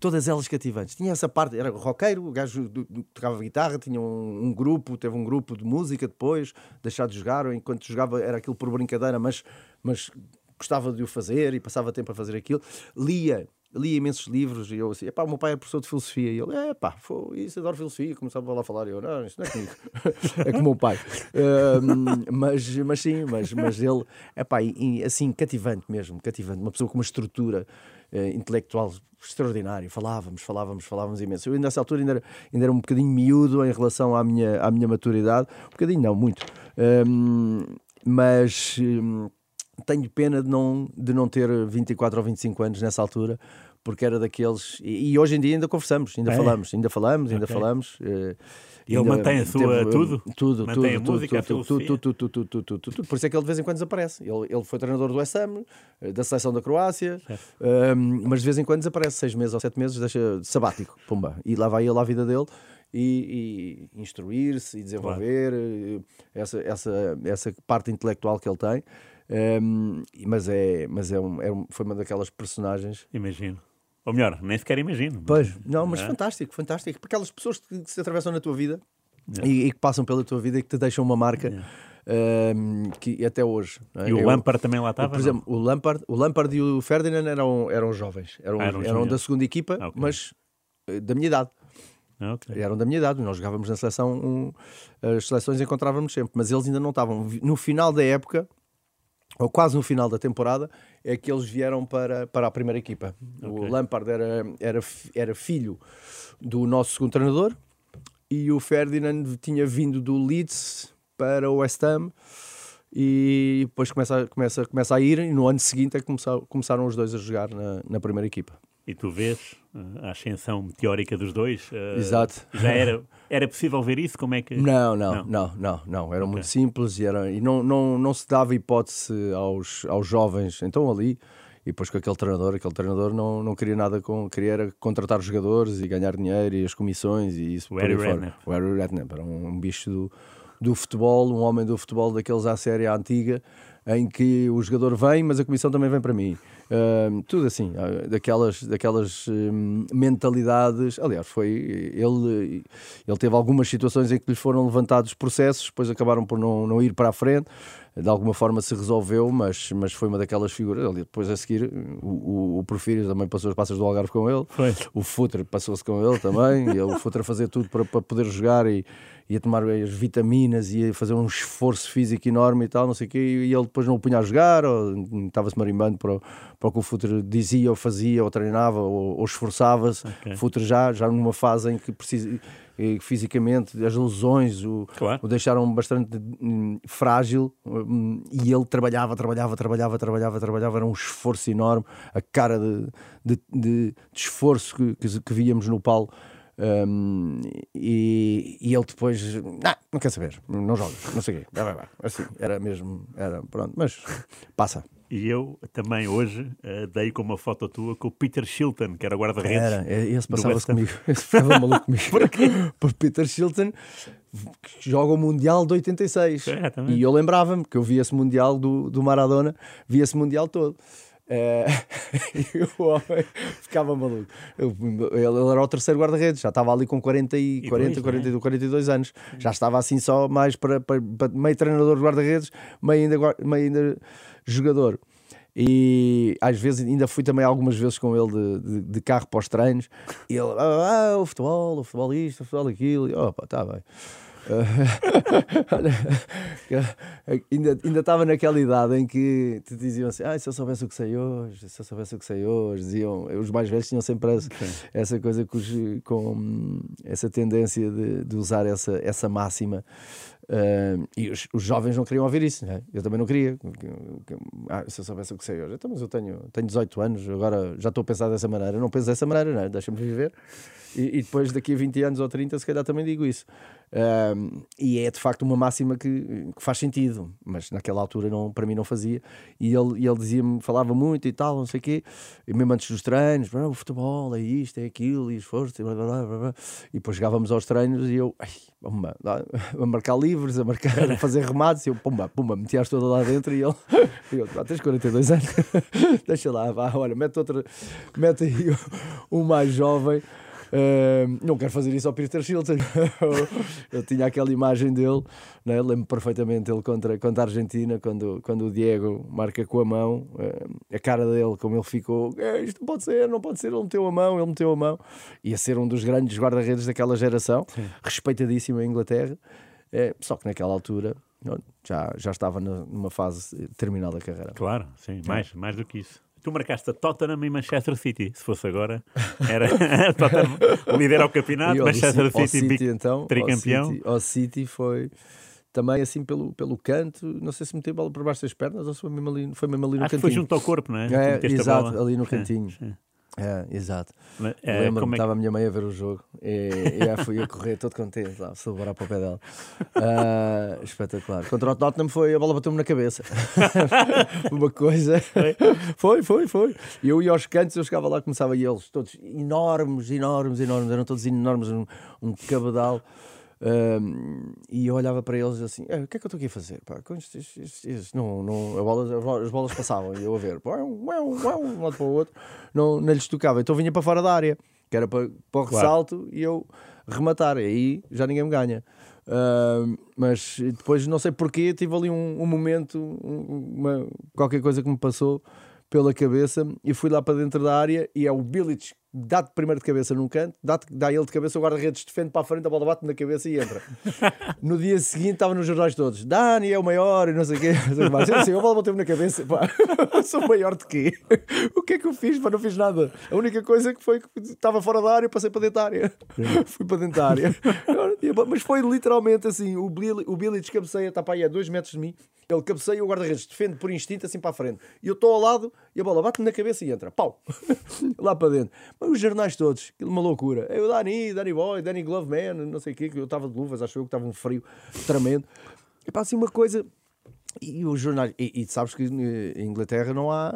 Todas elas cativantes. Tinha essa parte, era roqueiro, o gajo do- do- tocava guitarra, tinha um, um grupo, teve um grupo de música depois, deixar de jogar, enquanto jogava era aquilo por brincadeira, mas, mas gostava de o fazer e passava tempo a fazer aquilo. Lia, lia imensos livros e eu assim, epá, o meu pai é professor de filosofia e ele, é pá, foi, isso adoro filosofia, começava lá a falar e eu, não, isso não é comigo, é com o meu pai. Mas, mas sim, mas, mas ele, é pá, e, assim, cativante mesmo, cativante, uma pessoa com uma estrutura eh, intelectual extraordinária, falávamos, falávamos, falávamos imenso. Eu nessa altura ainda era, ainda era um bocadinho miúdo em relação à minha, à minha maturidade, um bocadinho não, muito. Mas hum, tenho pena de não, de não ter 24 ou 25 anos nessa altura, porque era daqueles. E, e hoje em dia ainda conversamos, ainda É? falamos, ainda falamos, ainda Ok. falamos. eh, E ele mantém a sua- tudo? Tudo, Mantém tudo, a tudo, música, a tudo, tudo, filosofia? tudo, tudo, tudo, tudo, tudo, tudo, tudo. Por isso é que ele de vez em quando desaparece. Ele, ele foi treinador do Ham, eh, da seleção da Croácia, ehm, mas de vez em quando desaparece, seis meses ou sete meses, deixa sabático, pumba. E lá vai ele à vida dele e, e instruir-se e desenvolver eh, essa, essa, essa parte intelectual que ele tem. Ehm, mas é, mas é, um, é um- foi uma daquelas personagens. Imagino. Ou melhor, nem sequer imagino. Pois, não, mas é? fantástico, fantástico. Para aquelas pessoas que, se atravessam na tua vida e, e, que passam pela tua vida e que te deixam uma marca. Um, que até hoje. É? E o Eu, Lampard também lá estava? Por exemplo, o Lampard, o Lampard e o Ferdinand eram, eram jovens, eram, ah, eram, eram da segunda equipa, ah, okay. mas eh, da minha idade. Ah, okay. Eram da minha idade, nós jogávamos na seleção, um, as seleções encontrávamos sempre, mas eles ainda não estavam. No final da época, ou quase no final da temporada, é que eles vieram para, para a primeira equipa. Okay. O Lampard era, era, era filho do nosso segundo treinador e o Ferdinand tinha vindo do Leeds para o West Ham e depois começa, começa, começa a ir e no ano seguinte é que começaram, começaram os dois a jogar na, na primeira equipa. E tu vês uh, a ascensão meteórica dos dois? Uh, Exato. Já era, era possível ver isso? Como é que... Não, não, não, não, não. não. Era okay. muito simples e, era, e não, não, não se dava hipótese aos, aos jovens. Então ali, e depois com aquele treinador, aquele treinador não, não queria nada com... Queria era contratar jogadores e ganhar dinheiro e as comissões e isso. O Harry Redknapp. O Harry Redknapp era um, um bicho do, do futebol, um homem do futebol daqueles à série antiga em que o jogador vem, mas a comissão também vem para mim. Uh, tudo assim, ah, daquelas, daquelas hum, mentalidades. Aliás, foi ele, ele teve algumas situações em que lhe foram levantados processos, depois acabaram por não, não ir para a frente. De alguma forma se resolveu, mas, mas foi uma daquelas figuras. Ali, depois a seguir, o, o, o Porfírio também passou as passas do Algarve com ele, foi. o Futre passou-se com ele também, e o Futre a fazer tudo para, para poder jogar e ia tomar as vitaminas, ia fazer um esforço físico enorme e tal, não sei o quê, e ele depois não o punha a jogar, ou estava-se marimbando para, para o que o Futre dizia, ou fazia, ou treinava, ou, ou esforçava-se. Okay. Futre já, já numa fase em que precisa fisicamente, as lesões o, claro. o deixaram bastante hum, frágil hum, e ele trabalhava, trabalhava, trabalhava, trabalhava, trabalhava, era um esforço enorme, a cara de, de, de, de esforço que, que, que víamos no Paulo um, e, e, ele depois, não, não quer saber, não joga, não sei o quê, vai, vai, vai. Assim, era mesmo, era pronto, mas passa. E eu também hoje uh, dei com uma foto tua com o Peter Shilton, que era guarda-redes. Era, é, esse passava-se comigo, esse ficava maluco comigo. Por quê? Por Peter Shilton que joga o Mundial de 86. É, e eu lembrava-me que eu vi esse Mundial do, do Maradona, vi esse Mundial todo. É, e o homem ficava maluco. Eu, ele era o terceiro guarda-redes, já estava ali com 40, e, 40, 42, 42 anos. Já estava assim só mais para, para, para meio treinador de guarda-redes, meio ainda, meio ainda jogador. E às vezes ainda fui também algumas vezes com ele de, de, de carro para os treinos. E ele, ah, ah, o futebol, o futebol isto, o futebol aquilo. E, opa, está bem. ainda, ainda estava naquela idade em que te diziam assim: ah, se eu soubesse o que sei hoje, se eu soubesse o que sei hoje, diziam, os mais velhos tinham sempre essa, essa coisa com, com, essa tendência de, de usar essa, essa máxima. Uh, e os, os, jovens não queriam ouvir isso, né? eu também não queria. Ah, se eu soubesse o que sei hoje, então, mas eu tenho, tenho 18 anos, agora já estou a pensar dessa maneira. Não penso dessa maneira, né? deixa-me viver. E, e, depois, daqui a 20 anos ou 30, se calhar também digo isso. Um, e é de facto uma máxima que, que, faz sentido, mas naquela altura não, para mim não fazia. E ele, ele dizia-me, falava muito e tal, não sei o quê, e mesmo antes dos treinos, o futebol é isto, é aquilo, e esforço, e blá, blá, blá, blá. E depois chegávamos aos treinos e eu, ai, vamos a marcar livres, a, marcar, a fazer remates, e eu, pumba, pumba, metias toda lá dentro e ele, eu, ah, tens 42 anos, deixa lá, vá, olha, mete outra, mete aí o mais jovem. Uh, não quero fazer isso ao Peter Shilton. eu tinha aquela imagem dele, né? lembro perfeitamente ele contra, contra a Argentina, quando, quando o Diego marca com a mão, uh, a cara dele, como ele ficou: é, isto não pode ser, não pode ser. Ele meteu a mão, ele meteu a mão. Ia ser um dos grandes guarda-redes daquela geração, Sim. respeitadíssimo em Inglaterra. É, só que naquela altura já, já estava numa fase terminal da carreira. Claro, sim, mais, mais do que isso. Tu marcaste a Tottenham e Manchester City. Se fosse agora, era Tottenham líder ao campeonato, Manchester City, City, então, tricampeão. O City, City, foi também assim pelo, pelo canto, não sei se meteu a bola por baixo das pernas ou se foi mesmo ali, foi mesmo ali no Acho cantinho. que foi junto ao corpo, não é? é exato, ali no cantinho. É, é. É, exato. É, Lembro-me, é estava a minha mãe a ver o jogo e, e fui a correr todo contente lá, celebrar para o pé dela. Uh, espetacular. Contra o Tottenham foi, a bola bateu-me na cabeça. Uma coisa. Foi, foi, foi. E eu ia aos cantos, eu chegava lá, começava e eles todos enormes, enormes, enormes, eram todos enormes, um, um cabedal. E eu olhava para eles assim: o que é que eu estou aqui a fazer? Pá, isto, isto, isto, não, não, bola, as bolas passavam e eu a ver, um lado para o outro, não, não lhes tocava. Então vinha para fora da área, que era para, para o ressalto claro. e eu rematar. E aí já ninguém me ganha. Uh, mas depois não sei porquê, tive ali um, um momento, uma, qualquer coisa que me passou pela cabeça e fui lá para dentro da área e é o Bilic dá-te primeiro de cabeça num canto, dá, dá ele de cabeça, o guarda-redes defende para a frente, a bola bate na cabeça e entra. No dia seguinte estava nos jornais todos, Dani é o maior e não sei o quê. Eu assim, a bola bateu-me na cabeça, pá, sou maior de quê? O que é que eu fiz? Pá, não fiz nada. A única coisa que foi que estava fora da área, passei para dentro da área. Fui para dentro da área. Mas foi literalmente assim, o Billy, o Billy descabeceia, está para aí a dois metros de mim, ele cabeceia e o guarda-redes defende por instinto assim para a frente. E eu estou ao lado e a bola bate-me na cabeça e entra. Pau! Lá para dentro. Mas os jornais todos, aquilo uma loucura. Eu, Dani, Danny Boy, Danny Gloveman, não sei o quê, que eu estava de luvas, acho eu que estava um frio tremendo. E pá, assim uma coisa. E os jornais, e, e, sabes que em Inglaterra não há,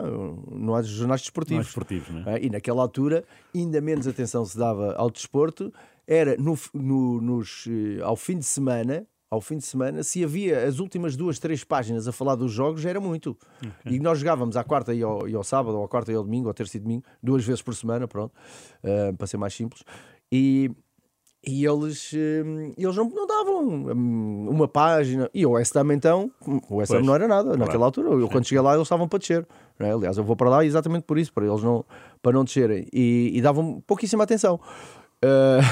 não há jornais desportivos. Não há desportivos né? E naquela altura, ainda menos atenção se dava ao desporto. Era no, no, nos, eh, ao fim de semana, ao fim de semana, se havia as últimas duas, três páginas a falar dos jogos, era muito. Okay. E nós jogávamos à quarta e ao, e ao, sábado, ou à quarta e ao domingo, ou terça e domingo, duas vezes por semana, pronto, uh, para ser mais simples. E, e eles, uh, eles não, não davam um, uma página. E o West Ham, então, o West Ham não era nada naquela claro. altura. Eu, quando cheguei lá, eles estavam para descer. Né? Aliás, eu vou para lá exatamente por isso, para eles não, para não descerem. E, e davam pouquíssima atenção. Uh,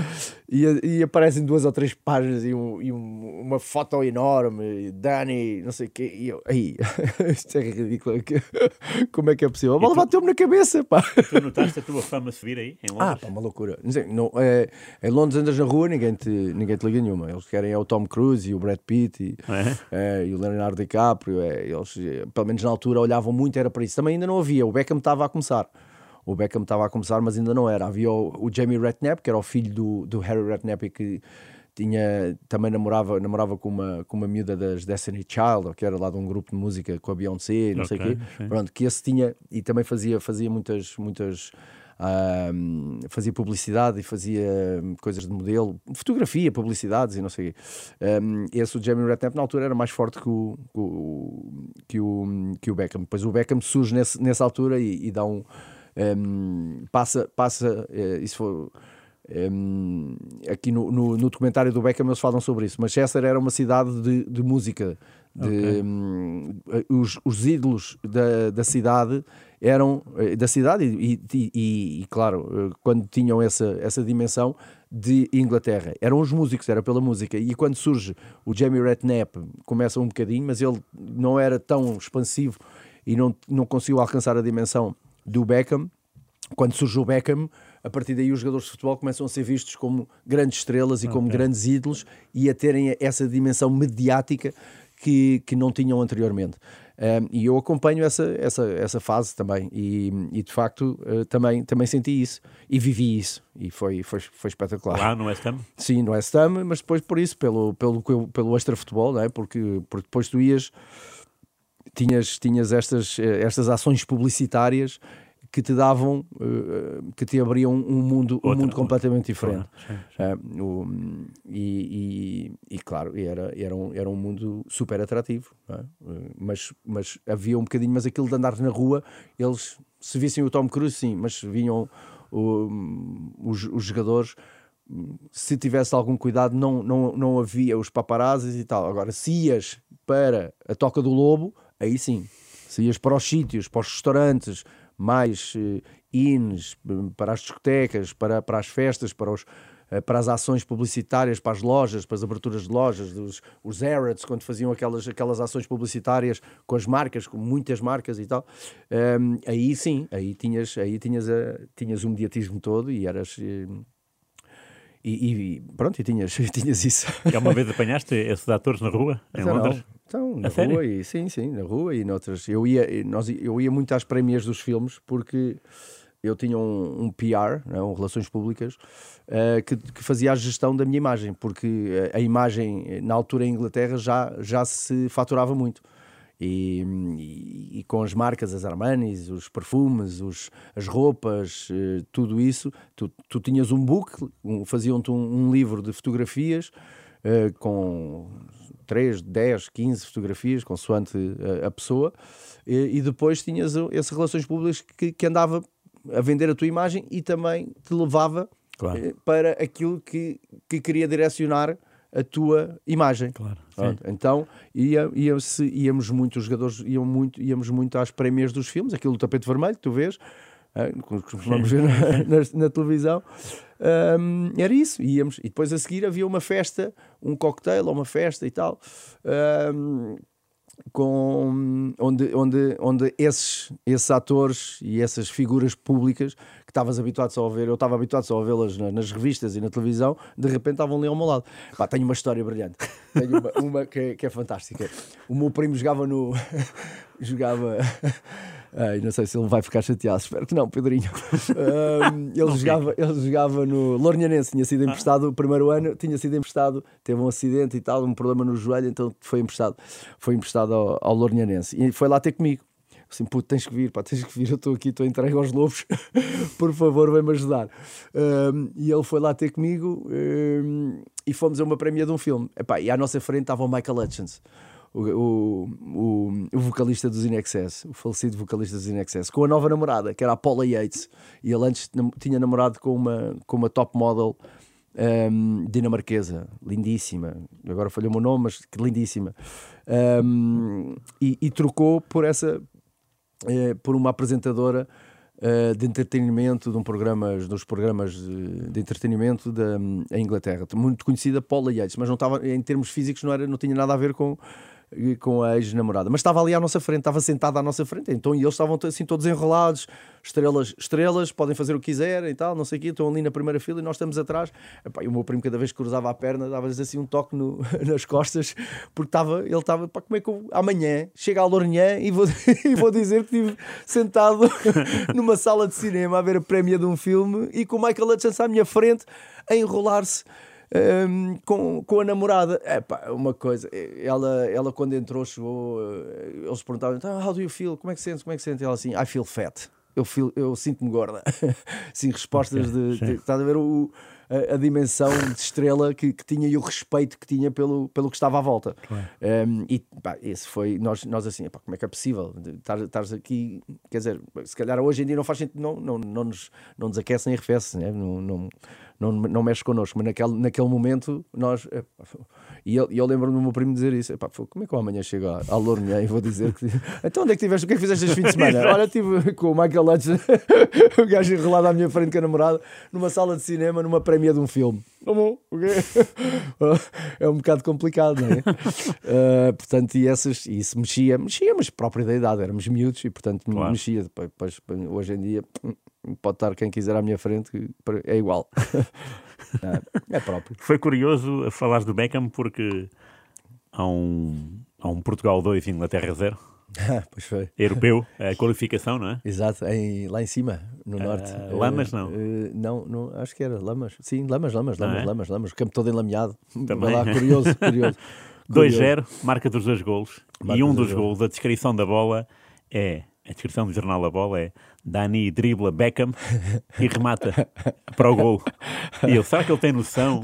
e, e, aparecem duas ou três páginas e, um, e um, uma foto enorme, Dani, não sei o quê, e eu, aí, isto é ridículo, como é que é possível? A bola bateu-me na cabeça, pá. Tu notaste a tua fama subir aí, em Londres? Ah, pá, uma loucura. Não sei, não, é, em Londres andas na rua, ninguém te, ninguém te liga nenhuma. Eles querem é o Tom Cruise e o Brad Pitt e, é? É, e o Leonardo DiCaprio, é, eles, pelo menos na altura, olhavam muito, era para isso. Também ainda não havia, o Beckham estava a começar o Beckham estava a começar, mas ainda não era. Havia o, o Jamie Redknapp, que era o filho do, do Harry Redknapp e que tinha, também namorava, namorava com, uma, com uma miúda das Destiny Child, que era lá de um grupo de música com a Beyoncé, não okay, sei o quê. Sim. Pronto, que esse tinha, e também fazia, fazia muitas, muitas um, fazia publicidade e fazia coisas de modelo, fotografia, publicidades e não sei o quê. Um, esse, o Jamie Redknapp, na altura era mais forte que o, que o, que o Beckham. Depois o Beckham surge nesse, nessa altura e, e dá um um, passa, passa uh, isso foi, um, aqui no, no, no, documentário do Beckham eles falam sobre isso. Manchester era uma cidade de, de música. De, okay. um, os, os ídolos da, da cidade eram eh, da cidade e, e, e, e, claro, eh, quando tinham essa, essa dimensão de Inglaterra, eram os músicos, era pela música. E quando surge o Jamie Redknapp, começa um bocadinho, mas ele não era tão expansivo e não, não conseguiu alcançar a dimensão do Beckham. Quando surge o Beckham, a partir daí os jogadores de futebol começam a ser vistos como grandes estrelas e como grandes ídolos e a terem essa dimensão mediática que, que não tinham anteriormente. Um, e eu acompanho essa, essa, essa fase também e, e de facto uh, também, também senti isso e vivi isso e foi, foi, foi espetacular. Lá no West Ham? Sim, no West Ham, mas depois por isso, pelo, pelo, pelo extra futebol, não é? porque, porque depois tu ias tinhas, tinhas estas, eh, estas ações publicitárias que te davam, uh, que te abriam um mundo, Outra, um mundo completamente diferente. Sim, sim. Uh, o, e, e, e, claro, era, era, um, era um mundo super atrativo, é? mas, mas havia um bocadinho, mas aquilo de andar na rua, eles se vissem o Tom Cruise, sim, mas vinham os, os jogadores se tivesse algum cuidado, não, não, não havia os paparazzis e tal. Agora, se ias para a Toca do Lobo, aí sim. Se ias para os sítios, para os restaurantes, mais uh, ins, para as discotecas, para, para as festas, para, os, uh, para as ações publicitárias, para as lojas, para as aberturas de lojas, dos, os Arrods, quando faziam aquelas, aquelas ações publicitárias com as marcas, com muitas marcas e tal, um, aí sim, aí tinhas, aí tinhas, a, tinhas o mediatismo todo e eras. Uh, e, e, pronto, e tinhas, tinhas isso. E uma vez apanhaste esses atores na rua, em então, Londres? Então, na a rua, sério? e, sim, sim, na rua e noutras. Eu ia, nós, eu ia muito às prémias dos filmes porque eu tinha um, um PR, né, um Relações Públicas, uh, que, que, fazia a gestão da minha imagem, porque a, a imagem na altura em Inglaterra já, já se faturava muito. E, e, e, com as marcas, as Armanis, os perfumes, os, as roupas, uh, tudo isso, tu, tu, tinhas um book, um, faziam-te um, um, livro de fotografias uh, com 3, 10, 15 fotografias, consoante a, a pessoa, e, e, depois tinhas essas relações públicas que, que andava a vender a tua imagem e também te levava claro. para aquilo que, que queria direcionar a tua imagem. Claro, então ia, ia íamos muito, os jogadores iam muito, íamos muito às prémias dos filmes, aquilo do tapete vermelho, tu vês, é, vamos ver na, na, na televisão. Um, era isso, íamos. E depois a seguir havia uma festa, um cocktail ou uma festa e tal. Um, com, onde, onde, onde esses, esses atores e essas figuras públicas que estavas habituado só a ver, eu estava habituado só a vê-las nas, nas, revistas e na televisão, de repente estavam ali ao meu lado. Pá, tenho uma história brilhante, tenho uma, uma que, é, que, é fantástica. O meu primo jogava no. jogava. Ai, não sei se ele vai ficar chateado, espero que não, Pedrinho. Um, ele, jogava, ele jogava no Lornhanense, tinha sido emprestado o primeiro ano, tinha sido emprestado, teve um acidente e tal, um problema no joelho, então foi emprestado, foi emprestado ao, ao Lornhanense e foi lá ter comigo. Assim, puto, tens que vir, pá, tens que vir, eu estou aqui, estou entregue aos lobos, por favor, vem-me ajudar. Um, e ele foi lá ter comigo um, e fomos a uma prémia de um filme. Epá, e à nossa frente estava o Michael Hutchins o, o, o, vocalista dos Inexcess, o falecido vocalista dos Inexcess, com a nova namorada, que era a Paula Yates. E ele antes tinha namorado com uma, com uma top model um, dinamarquesa, lindíssima. Agora falhou o meu nome, mas que lindíssima. Um, e, e, trocou por essa, eh, por uma apresentadora. Uh, de entretenimento de um programa, dos programas de, de entretenimento da Inglaterra, muito conhecida Paula Yates, mas não estava em termos físicos não era, não tinha nada a ver com com a ex-namorada, mas estava ali à nossa frente, estava sentada à nossa frente, então e eles estavam assim todos enrolados, estrelas, estrelas, podem fazer o que quiserem e tal, não sei o quê, estão ali na primeira fila e nós estamos atrás. Epá, e o meu primo, cada vez que cruzava a perna, dava-lhes assim um toque no, nas costas, porque estava, ele estava, pá, como é que eu, amanhã chega a Lourinhã e vou, e vou dizer que estive sentado numa sala de cinema a ver a prémia de um filme e com o Michael Hutchins à minha frente a enrolar-se um, com, com a namorada. É pá, uma coisa, ela, ela quando entrou, chegou, eh, eles perguntavam: então, How do you feel? Como é que sentes? Como é que sentes? Ela assim: I feel fat. Eu, feel, eu sinto-me gorda. Sim, respostas de, de. Estás a ver o a, a, dimensão de estrela que, que, tinha e o respeito que tinha pelo, pelo que estava à volta. Claro. Um, e pá, esse foi, nós, nós assim, pá, como é que é possível estares aqui? Quer dizer, se calhar hoje em dia não faz sentido, não, não, não, nos, não nos aquece nem arrefece, né? não, não, não, não mexe connosco, mas naquele, naquele momento nós. É, e eu, eu lembro-me do meu primo dizer isso: como é que eu amanhã chego à, à Lourinhã e vou dizer que. Então onde é que tiveste? O que é que fizeste este fim de semana? Olha, estive com o Michael Lutz, o gajo enrolado à minha frente com a namorada, numa sala de cinema, numa prémia de um filme. Não é um bocado complicado, não é? Uh, portanto, e essas, e isso mexia, mexia, mas própria da idade, éramos miúdos e portanto claro. mexia. Depois, hoje em dia pode estar quem quiser à minha frente, é igual. é, é próprio. Foi curioso falar do Beckham porque há um, há um Portugal 2 e Inglaterra 0. pois foi. Europeu, a qualificação, não é? Exato, em, lá em cima, no uh, norte. Lamas, não? Uh, não, não, acho que era Lamas. Sim, Lamas, Lamas, Lamas, é? Lamas, Lamas. O campo todo enlameado. Também. Vai lá, curioso, curioso. 2-0, marca dos dois golos. Marca e um dos golos, a descrição da bola é a descrição do jornal da bola é Dani dribla Beckham e remata para o gol. E eu, será que ele tem noção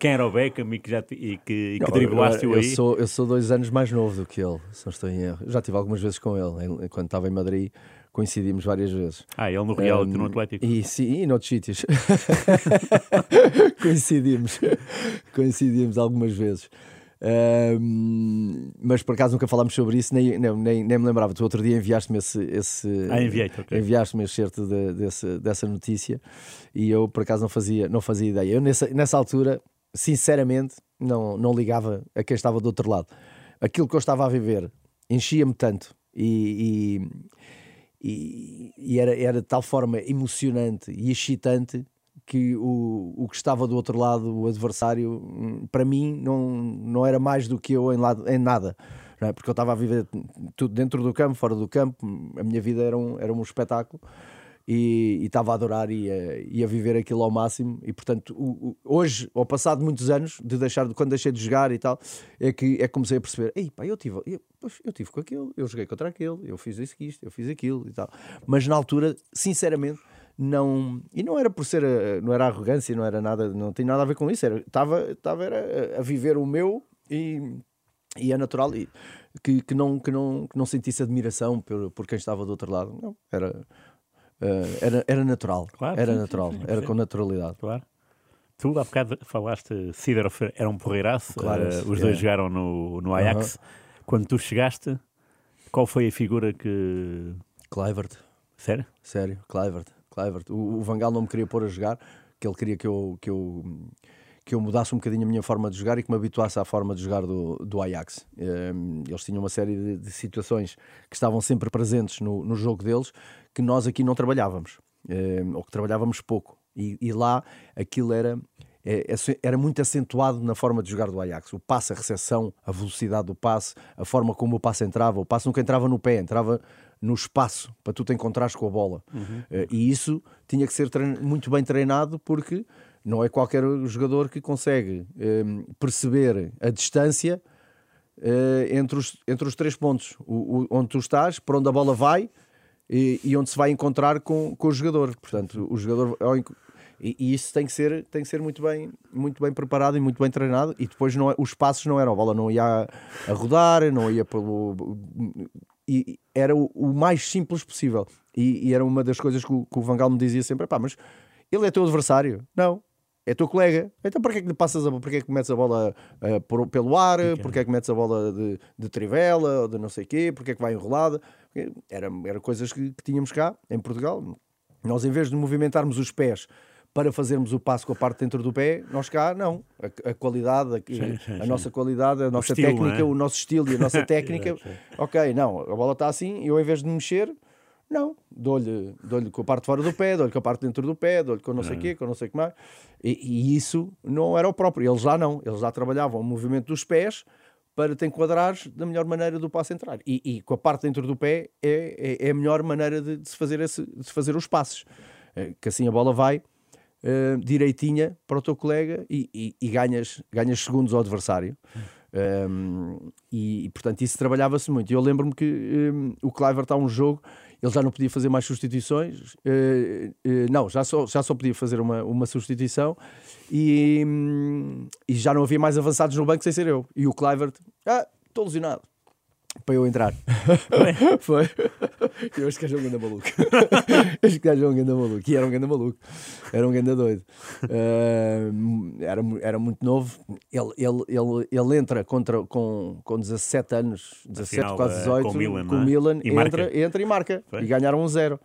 quem era o Beckham e que, já, e que, e que driblaste-o aí? Eu sou, eu sou dois anos mais novo do que ele, se não estou em erro. Já tive algumas vezes com ele, quando estava em Madrid coincidimos várias vezes. Ah, ele no Real um, e no Atlético? E, sim, e noutros sítios. coincidimos. coincidimos algumas vezes mas por acaso nunca falámos sobre isso, nem, nem, nem, nem me lembrava. Tu outro dia enviaste-me esse, esse ah, enviei okay. enviaste-me esse certo de, desse, dessa notícia e eu por acaso não fazia, não fazia ideia. Eu nessa, nessa altura, sinceramente, não, não ligava a quem estava do outro lado. Aquilo que eu estava a viver enchia-me tanto e, e, e, e era, era de tal forma emocionante e excitante que o, o que estava do outro lado, o adversário, hum, para mim não, não era mais do que eu em, lado, em nada. É? Porque eu estava a viver tudo dentro do campo, fora do campo, a minha vida era um, era um espetáculo. e estava a adorar e a, e a, viver aquilo ao máximo. E portanto, o, o, hoje, ao passado muitos anos, de deixar, quando deixei de jogar e tal, é que, é que comecei a perceber: ei, pá, eu tive, eu, eu tive com aquele, eu joguei contra aquele, eu fiz isso, isto, eu fiz aquilo e tal. Mas na altura, sinceramente, não e não era por ser não era arrogância não era nada não tem nada a ver com isso era estava estava era a viver o meu e e é natural e, que, que, não, que, não, que não sentisse admiração por, por quem estava do outro lado. Não, era, uh, era, era natural. Claro, era sim, natural, sim, sim, era com naturalidade. Claro. Tu há bocado falaste, Sidorf era um porreiraço, claro, uh, os dois é. jogaram no, no Ajax. Quando tu chegaste, qual foi a figura que. Clivert. Sério? Sério, Clivert. Clivert. O, o Vangal não me queria pôr a jogar, que ele queria que eu, que eu que eu mudasse um bocadinho a minha forma de jogar e que me habituasse à forma de jogar do, do Ajax. Ehm, eles tinham uma série de, de situações que estavam sempre presentes no, no, jogo deles que nós aqui não trabalhávamos, ehm, ou que trabalhávamos pouco. E, e lá aquilo era, é, é, era muito acentuado na forma de jogar do Ajax. O passe, a recepção, a velocidade do passe, a forma como o passe entrava. O passe nunca entrava no pé, entrava no espaço para tu te encontrares com a bola. Uhum. Eh, e isso tinha que ser muito bem treinado porque não é qualquer jogador que consegue um, perceber a distância uh, entre, os, entre os três pontos, o, o, onde tu estás, para onde a bola vai e, e, onde se vai encontrar com, com o jogador. Portanto, o jogador. E, e, isso tem que ser, tem que ser muito, bem, muito bem preparado e muito bem treinado. E depois não, é, os passos não eram, a bola não ia a, a rodar, não ia pelo. E era o, o mais simples possível. E, e, era uma das coisas que o, que o Vangal me dizia sempre: pá, mas ele é teu adversário? Não, é teu colega. Então porquê é que lhe passas a porquê é que metes a bola uh, por, pelo ar? Porquê é que metes a bola de, de trivela ou de não sei o quê? Porquê é que vai enrolada? Era, era coisas que, que tínhamos cá em Portugal. Nós, em vez de movimentarmos os pés para fazermos o passo com a parte dentro do pé, nós cá não. A, a qualidade, a, sim, sim, a sim. nossa qualidade, a nossa o técnica, estilo, é? o nosso estilo e a nossa técnica. ok, não, a bola está assim, eu em vez de mexer, não, dou-lhe dou com a parte fora do pé, dou-lhe com a parte dentro do pé, dou-lhe com não sei o quê, com não sei o que mais. E, e, isso não era o próprio. Eles lá não, eles lá trabalhavam o movimento dos pés para te enquadrares da melhor maneira do passo entrar. E, e com a parte dentro do pé é, é, é a melhor maneira de, de, se fazer esse, de se fazer os passos. É, que assim a bola vai uh, direitinha para o teu colega e, e, e, ganhas, ganhas segundos ao adversário. Um, e, e, portanto isso trabalhava-se muito. Eu lembro-me que um, o Cliver está um jogo ele já não podia fazer mais substituições, uh, uh, não, já só, já só podia fazer uma, uma substituição e, um, e já não havia mais avançados no banco sem ser eu. E o Clivert, ah, estou lesionado para eu entrar. Foi? Eu acho que és um ganda maluco. este gajo é um ganda maluco. E era um ganda maluco. Era um ganda doido. Uh, era, era muito novo. Ele, ele, ele, ele entra contra, com, com 17 anos, 17, Afinal, quase 18, com o Milan, com é? Milan e entra, marca. entra e marca. Foi? E ganharam um zero.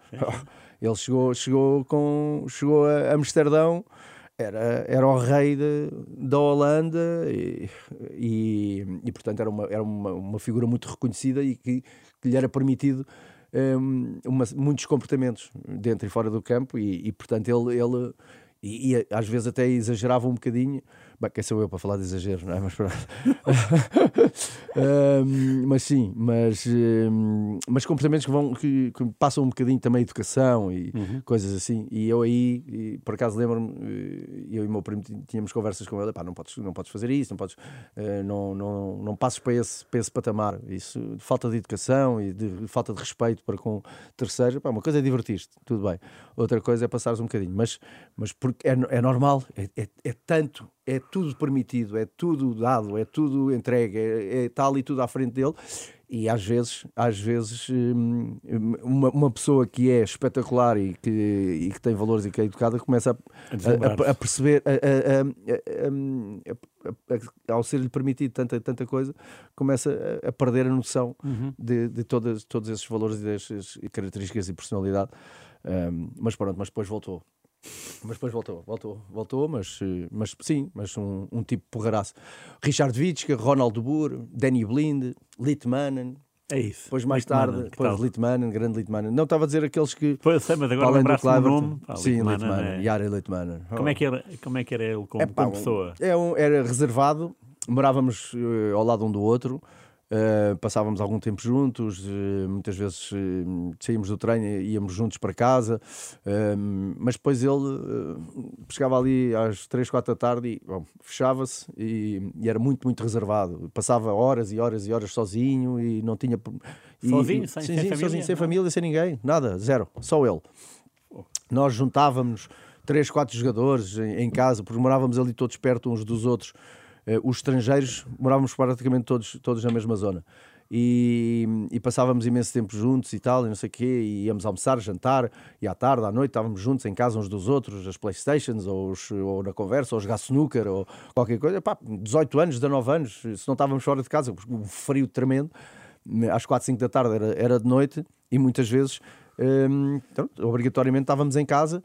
Ele chegou, chegou, com, chegou a Amsterdão era, era o rei de, da Holanda e, e, e, portanto era, uma, era uma, uma figura muito reconhecida e que, que lhe era permitido um, uma, muitos comportamentos dentro e fora do campo e, e portanto ele, ele e, às vezes até exagerava um bocadinho. Bem, quem sou eu para falar de exageros, não é? Mas, um, mas sim, mas, um, mas comportamentos que, vão, que, que, passam um bocadinho também educação e uhum. coisas assim. E eu aí, e, por acaso lembro-me, eh, eu e o meu primo tínhamos conversas com ele: pá, não podes, não podes fazer isso, não, podes, uh, não, não, não passes para esse, para esse patamar. Isso, de falta de educação e de falta de respeito para com terceiros. Pá, uma coisa é divertir-te, tudo bem. Outra coisa é passares um bocadinho. Mas, mas porque é, é normal, é, é, é tanto é tudo permitido, é tudo dado, é tudo entregue, é, é tal e tudo à frente dele. E às vezes, às vezes hum, uma, uma pessoa que é espetacular e que, e que tem valores e que é educada começa a, a, a, a perceber, ao ser-lhe permitido tanta, tanta coisa, começa a, perder a noção uhum. de, de todas, todos esses valores e dessas características e personalidade. Um, mas pronto, mas depois voltou. Mas depois voltou, voltou, voltou, mas, mas sim, mas um, um tipo porraraço. Richard Witschka, Ronald Burr, Danny Blind, Litmanen. É isso. Depois mais Litmanen, tarde, depois Litmanen, grande Litmanen. Não estava a dizer aqueles que. Pois sei, mas agora lembraste o nome. Pá, sim, Litmanen, é... Yari Litmanen. Oh. Como, é que era, como é que era ele como, é, pá, como pessoa? É um, era reservado, morávamos uh, ao lado um do outro. Uh, passávamos algum tempo juntos, uh, muitas vezes uh, saímos do treino e íamos juntos para casa, mas depois ele chegava ali às 3, 4 da tarde e fechava-se e, e, era muito, muito reservado. Passava horas e horas e horas sozinho e não tinha. E, sozinho, sem, sem, família? Sozinho, sem família, sem ninguém, nada, zero, só ele. Nós juntávamos três, quatro jogadores em, em casa, porque morávamos ali todos perto uns dos outros os estrangeiros morávamos praticamente todos, todos na mesma zona. E, e, passávamos imenso tempo juntos e tal, e não sei o quê, e íamos almoçar, jantar, e à tarde, à noite, estávamos juntos em casa uns dos outros, as Playstations, ou, os, ou na conversa, ou jogar snooker, ou qualquer coisa. Pá, 18 anos, 19 anos, se não estávamos fora de casa, o frio tremendo, às 4, 5 da tarde era, era de noite, e muitas vezes, hum, então, obrigatoriamente estávamos em casa,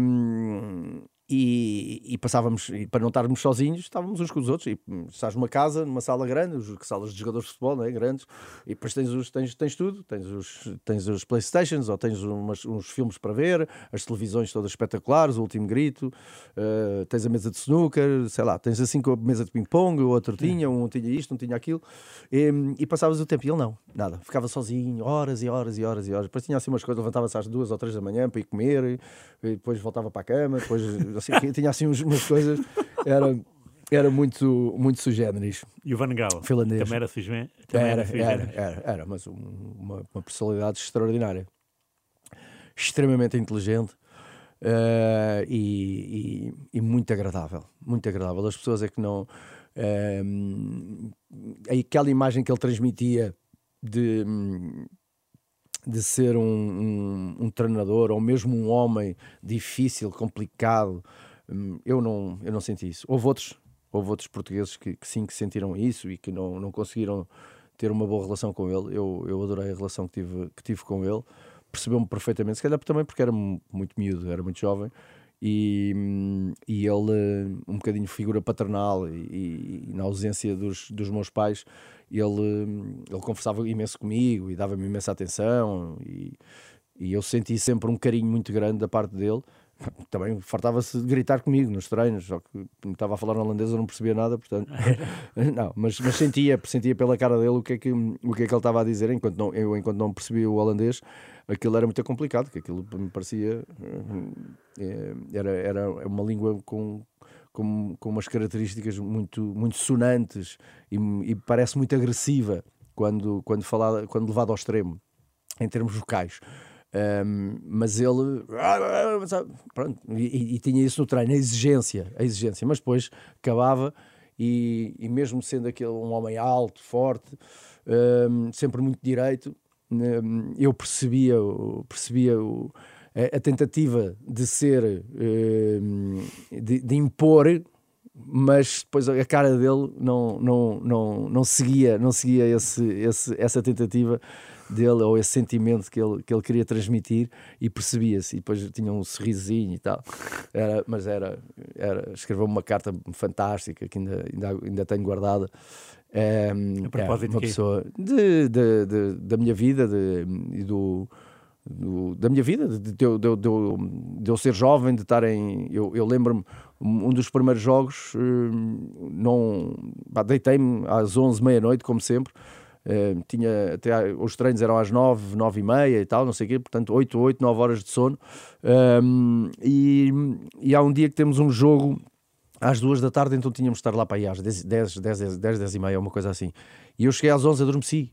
hum, e, e, passávamos, e para não estarmos sozinhos, estávamos uns com os outros. E hum, estás numa casa, numa sala grande, os, salas de jogadores de futebol, né, grandes, e depois tens, os, tens, tens tudo: tens os, tens os Playstations, ou tens umas, uns filmes para ver, as televisões todas espetaculares, o último grito, uh, tens a mesa de snooker, sei lá, tens assim com a mesa de ping-pong, o outro tinha, um tinha isto, um tinha aquilo, e, e passavas o tempo, e ele não, nada, ficava sozinho, horas e horas e horas e horas. Depois tinha assim umas coisas, levantava-se às duas ou três da manhã para ir comer, e, e depois voltava para a cama, depois assim, tinha assim umas coisas, era, era muito, muito sugéneris. E o Van Gaal? Finlandês. Também era sugéneris? Era, era, era, era, mas um, uma, uma personalidade extraordinária. Extremamente inteligente. Uh, e, e, e, muito agradável, muito agradável. As pessoas é que não. Uh, aquela imagem que ele transmitia de, de ser um, um, um, treinador ou mesmo um homem difícil, complicado. Hum, eu não, eu não senti isso. Houve outros, houve outros portugueses que, que sim que sentiram isso e que não, não conseguiram ter uma boa relação com ele. Eu, eu adorei a relação que tive, que tive com ele. Percebeu-me perfeitamente, se calhar também porque era muito miúdo, era muito jovem. E, e ele, um bocadinho figura paternal, e, e na ausência dos, dos meus pais, ele, ele conversava imenso comigo e dava-me imensa atenção e, e eu senti sempre um carinho muito grande da parte dele. Também fartava-se de gritar comigo nos treinos, só que estava a falar holandês eu não percebia nada, portanto. Não, mas, mas sentia, sentia pela cara dele o que é que, o que, é que ele estava a dizer, enquanto não, eu enquanto não percebia o holandês, aquilo era muito complicado, que aquilo me parecia eh, era, era uma língua com com, com umas características muito, muito sonantes e, e parece muito agressiva quando, quando, falado, quando levado ao extremo, em termos vocais. Um, mas ele pronto, e, e, tinha isso no treino, a exigência, a exigência, mas depois acabava e, e mesmo sendo aquele um homem alto, forte, um, sempre muito direito, eu percebia, percebia a, tentativa de ser, de, de, impor, mas depois a cara dele não, não, não, não seguia, não seguia esse, esse, essa tentativa dele ou esse sentimento que ele, que ele queria transmitir e percebia-se. E depois tinha um sorrisinho e tal. Era, mas era, era escreveu uma carta fantástica que ainda, ainda, ainda tenho guardada. É, a propósito é, uma pessoa de, de, de, da minha vida de, e do do, da minha vida, de, de, de, de, eu ser jovem, de estar em. Eu, eu lembro-me, um dos primeiros jogos, hum, não deitei-me às 11, meia-noite, como sempre. Uh, tinha até os treinos eram às 9, 9 e meia e tal, não sei o quê, portanto 8, 8, 9 horas de sono. Um, e, e há um dia que temos um jogo às duas da tarde, então tínhamos de estar lá para aí às 10, 10, 10, 10, 10 e meia, uma coisa assim. E eu cheguei às 11, adormeci.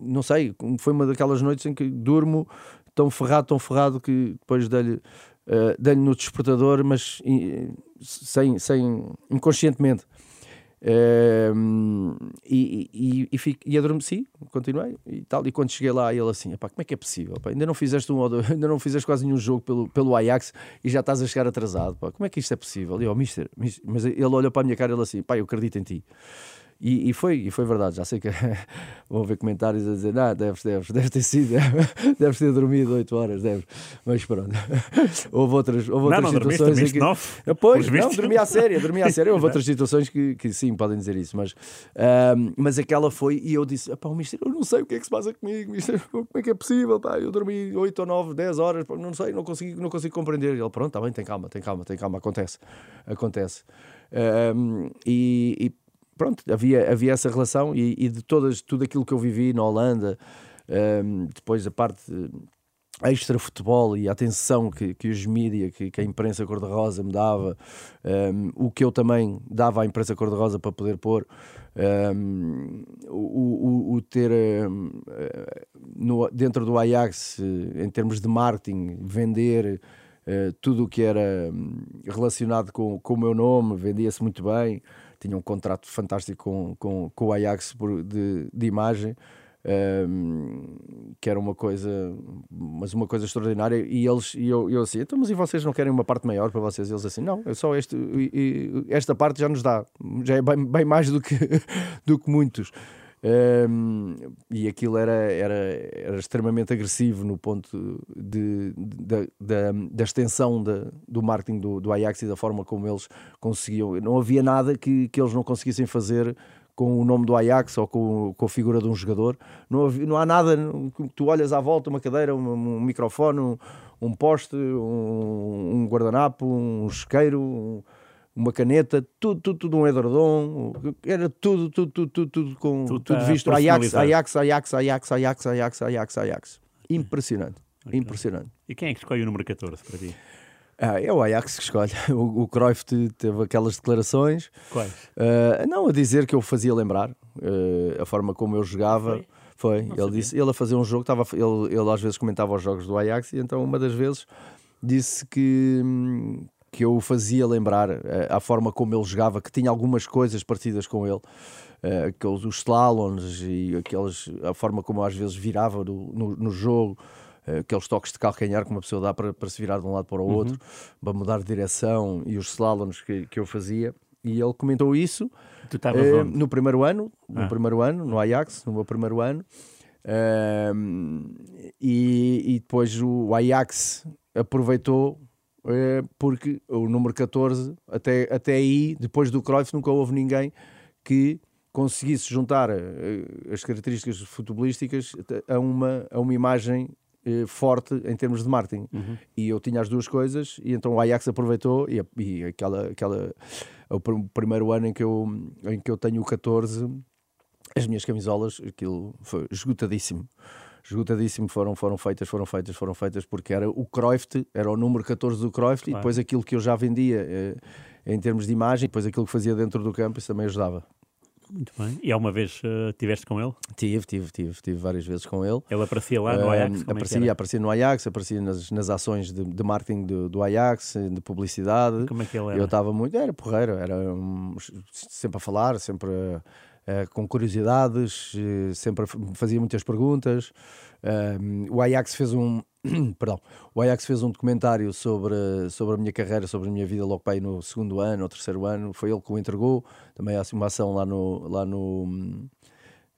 Não sei, foi uma daquelas noites em que durmo tão ferrado, tão ferrado que depois dei-lhe uh, dei no despertador, mas uh, sem, sem, inconscientemente. E, e, e, e adormeci, continuei e tal. E quando cheguei lá, ele assim: como é que é possível? Pá? Ainda não fizeste um ainda não fizeste quase nenhum jogo pelo, pelo Ajax e já estás a chegar atrasado. Pá. Como é que isto é possível? E eu, oh, mister, mister, mas ele olhou para a minha cara e ele assim: pá, eu acredito em ti. E, e, foi, e foi verdade, já sei que vão haver comentários a dizer, ah, deves, deves, deves ter sido, deves ter dormido 8 horas, deves. Mas pronto, houve outras, houve outras não, não, situações dormiste, em que. Nove, pois, não, dormi à séria, dormi à séria. Houve outras situações que, que sim, podem dizer isso, mas, um, mas aquela foi, e eu disse, pá, o mister, eu não sei o que é que se passa comigo, mister, como é que é possível, pá, eu dormi 8 ou 9, 10 horas, pá, não sei, não consigo, não consigo compreender. Ele, pronto, está bem, tem calma, tem calma, tem calma, acontece, acontece. Um, e, e pronto, havia, havia essa relação e, e, de todas, tudo aquilo que eu vivi na Holanda, um, depois a parte extra futebol e a atenção que, que os mídia, que, que, a imprensa cor-de-rosa me dava, um, o que eu também dava à imprensa cor-de-rosa para poder pôr, um, o, o, o, ter um, no, dentro do Ajax, em termos de marketing, vender uh, tudo o que era relacionado com, com o meu nome, vendia-se muito bem, tinha um contrato fantástico com, com, com o Ajax por, de, de imagem um, que era uma coisa, mas uma coisa extraordinária. E eles, e eu, eu assim, então, mas e vocês não querem uma parte maior para vocês? E eles assim, não, é só este, esta parte já nos dá, já é bem, bem mais do que, do que muitos. Um, e aquilo era, era, era extremamente agressivo no ponto de, de, de, da extensão de, do marketing do, do Ajax e da forma como eles conseguiam. Não havia nada que, que eles não conseguissem fazer com o nome do Ajax ou com, com a figura de um jogador. Não, não há nada, tu olhas à volta, uma cadeira, um, um microfone, um, um poste, um, um, guardanapo, um isqueiro, um, uma caneta, tudo, tudo, tudo um edredom, era tudo, tudo, tudo, tudo, tudo com tudo, tudo visto. Ajax, Ajax, Ajax, Ajax, Ajax, Ajax, Ajax, Ajax. Impressionante, okay. impressionante. E quem é que escolhe o número 14 para ti? Ah, é o Ajax que escolhe. O, o Cruyff teve aquelas declarações. Quais? Uh, não, a dizer que eu fazia lembrar uh, a forma como eu jogava. Foi. Foi. Ele disse, ele a fazer um jogo, estava, ele, ele às vezes comentava os jogos do Ajax e então uma das vezes disse que, que eu fazia lembrar uh, a forma como ele jogava, que tinha algumas coisas parecidas com ele. Uh, aqueles, os slaloms e aqueles, a forma como às vezes virava no, no, no jogo. Eh, aqueles toques de calcanhar que uma pessoa dá para, para se virar de um lado para o uhum. outro, para mudar de direção e os slaloms que, que eu fazia. E ele comentou isso uh, no primeiro ano, no ah. primeiro ano, no Ajax, no meu primeiro ano. Uh, e, e, depois o Ajax aproveitou uh, porque o número 14, até, até aí, depois do Cruyff, nunca houve ninguém que conseguisse juntar as características futebolísticas a uma, a uma imagem eh, forte em termos de marketing. Uhum. E eu tinha as duas coisas, e então o Ajax aproveitou, e, e aquela, aquela, o primeiro ano em que, eu, em que eu tenho o 14, as minhas camisolas, aquilo foi esgotadíssimo. Esgotadíssimo, foram, foram feitas, foram feitas, foram feitas, porque era o Cruyff, era o número 14 do Cruyff, claro. e depois aquilo que eu já vendia eh, em termos de imagem, depois aquilo que fazia dentro do campo, isso também ajudava. Muito bem. E alguma vez uh, tiveste com ele? Tive, tive, tive, tive várias vezes com ele. Ele aparecia lá no Ajax? Uh, aparecia, aparecia no Ajax, aparecia nas, nas ações de, de marketing do, do, Ajax, de publicidade. Como é que ele era? Eu estava muito, era porreiro, era um, sempre a falar, sempre uh, com curiosidades, eh, sempre fazia muitas perguntas. o Ajax fez um, perdão, o Ajax fez um documentário sobre, sobre a minha carreira, sobre a minha vida logo para aí no segundo ano ou terceiro ano, foi ele que o entregou, também há assim uma ação lá no, lá no,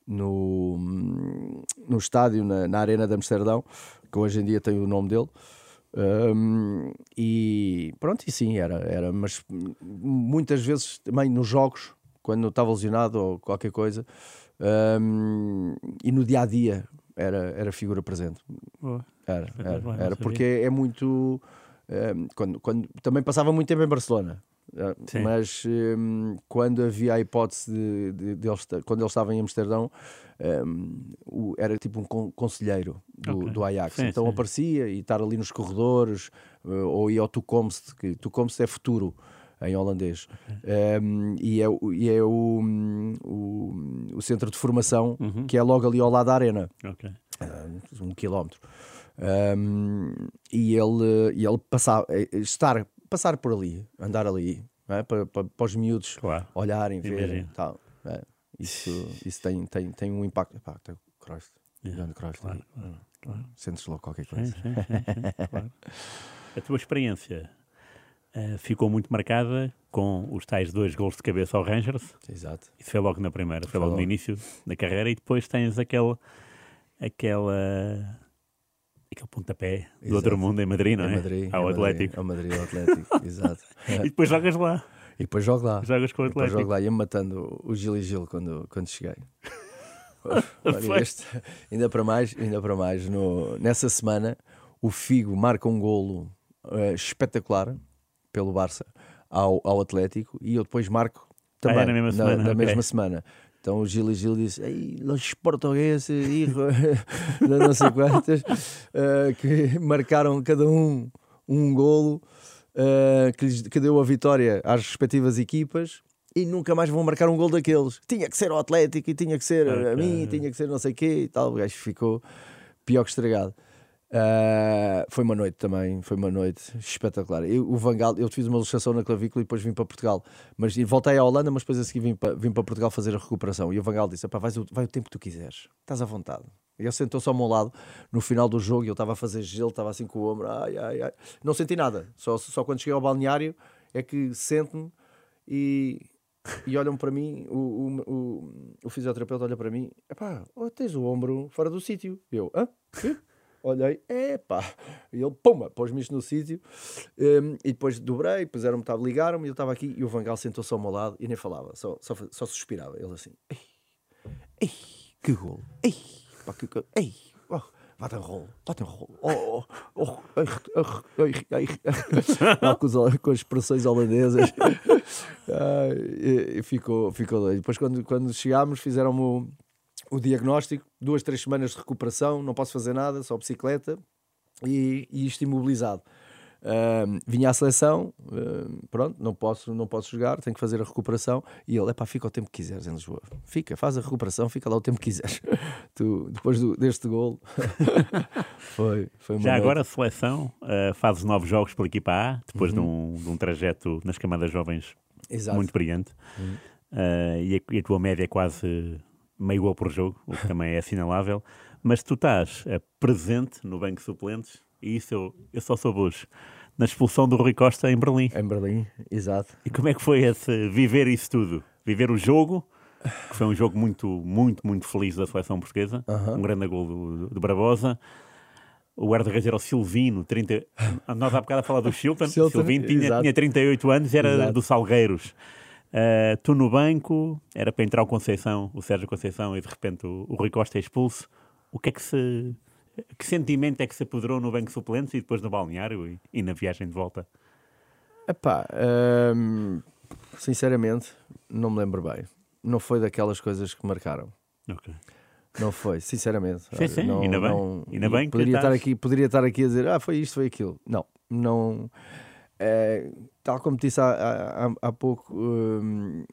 no, no estádio, na, na Arena de Amsterdão, que hoje em dia tem o nome dele. Um, e pronto, e sim, era, era, mas muitas vezes também nos jogos, quando estava lesionado ou qualquer coisa, um, e no dia a dia, era, era figura presente. Era, era, era porque é muito. Um, quando, quando, também passava muito tempo em Barcelona. Eh, Sim. Mas um, quando havia a hipótese de, de, de, eles, quando ele estava em Amsterdão, o, era tipo um conselheiro do, okay. do Ajax. Sim, então sim. aparecia e estar ali nos corredores, uh, ou ia ao Toekomst, que Toekomst é futuro em holandês. Um, e é, e é o, o, o, centro de formação uhum. que é logo ali ao lado da arena. Okay. Uh, um quilómetro. Um, e ele, e ele passar, é, estar, passar por ali, andar ali, é? para, para, para, os miúdos claro. olharem, verem. Tal, é? Isso, isso tem, tem, tem um impacto. Epá, tem Cruyff, yeah. grande Cruyff. Claro, claro, claro. Sentes logo qualquer coisa. Sim, sim, sim, claro. A tua experiência uh, ficou muito marcada com os tais dois gols de cabeça ao Rangers. Exato. Isso foi logo na primeira, foi, foi logo, no início da carreira e depois tens aquele, aquela aquele pontapé do Exato. outro mundo em Madrid, não é? Em Madrid, ao Atlético. Ao Madrid, ao Atlético, exato. e depois jogas lá. E depois jogo lá. Jogas com o Atlético. Depois jogo lá, ia matando o Gil e Gil quando, quando cheguei. Olha, este, ainda para mais, ainda para mais no, nessa semana o Figo marca um golo uh, espetacular pelo Barça ao, ao Atlético e eu depois marco também, ah, é na mesma semana. Na, okay. mesma semana. Então o Gil e Gil disse: Ei, os portugueses, hijo, não sei quantas, uh, que marcaram cada um um golo uh, que, lhes, que deu a vitória às respectivas equipas e nunca mais vão marcar um gol daqueles. Tinha que ser o Atlético e tinha que ser okay. a mim, tinha que ser não sei o quê e tal. O gajo ficou pior que estragado. Uh, foi uma noite também, foi uma noite espetacular. Eu, o Vangal, eu fiz uma luxação na clavícula e depois vim para Portugal. Mas voltei à Holanda, mas depois a seguir vim para, vim para Portugal fazer a recuperação. E o Vangal disse: vai, vai o tempo que tu quiseres, estás à vontade. E ele sentou-se ao meu lado no final do jogo e eu estava a fazer gelo, estava assim com o ombro, ai, ai, ai. Não senti nada, só, só quando cheguei ao balneário é que sento-me e, e olham para mim, o, o, o, o fisioterapeuta olha para mim, epá, oh, tens o ombro fora do sítio. Eu, hã? Olhei, epá, e ele, puma, pôs-me isto no sítio, um, e depois dobrei, puseram-me, ligaram-me, e eu estava aqui, e o Vangal sentou-se ao meu lado e nem falava, só, só, só suspirava, ele assim, ei, ei, que gol, ei, pá, que, que, ei, oh, Wat een rol, wat een rol. Oh, oh, oh, com as expressões holandesas. ah, e, e ficou, ficou doido. Depois, quando, quando chegámos, fizeram-me o diagnóstico, duas, três semanas de recuperação, não posso fazer nada, só bicicleta e, e isto imobilizado. Uh, vinha à seleção, uh, pronto, não posso, não posso jogar, tenho que fazer a recuperação. E ele, é pá, fica o tempo que quiseres em Lisboa, fica, faz a recuperação, fica lá o tempo que quiseres. tu, depois do, deste gol, foi, foi Já agora a seleção uh, faz novos jogos por equipa A, depois uhum. de, um, de, um, trajeto nas camadas jovens Exato. muito brilhante. Uhum. Uh, e, a, e, a, tua média é quase meio gol por jogo, o que também é assinalável. Mas tu estás uh, presente no banco de suplentes, e isso eu, eu só sou hoje, na expulsão do Rui Costa em Berlim. Em Berlim, exato. E como é que foi esse, viver isso tudo? Viver o jogo, que foi um jogo muito, muito, muito feliz da seleção portuguesa, um grande gol do, do Barbosa. O guarda-redes era o Silvino, 30... nós há bocado a falar do Chilton, Silvino tinha, tinha 38 anos, era exato. do Salgueiros. Uh, tu no banco, era para entrar o Conceição, o Sérgio Conceição, e de repente o, o Rui Costa é expulso. O que é que se. Que sentimento é que se apoderou no banco suplentes e depois no balneário e, e na viagem de volta? Epá, hum, sinceramente, não me lembro bem. Não foi daquelas coisas que marcaram. Ok. Não foi, sinceramente. Sim, sim, não, ainda bem. Não, ainda bem poderia, estar aqui, poderia estar aqui a dizer, ah, foi isto, foi aquilo. Não, não. É, tal como disse há, há, há pouco, um,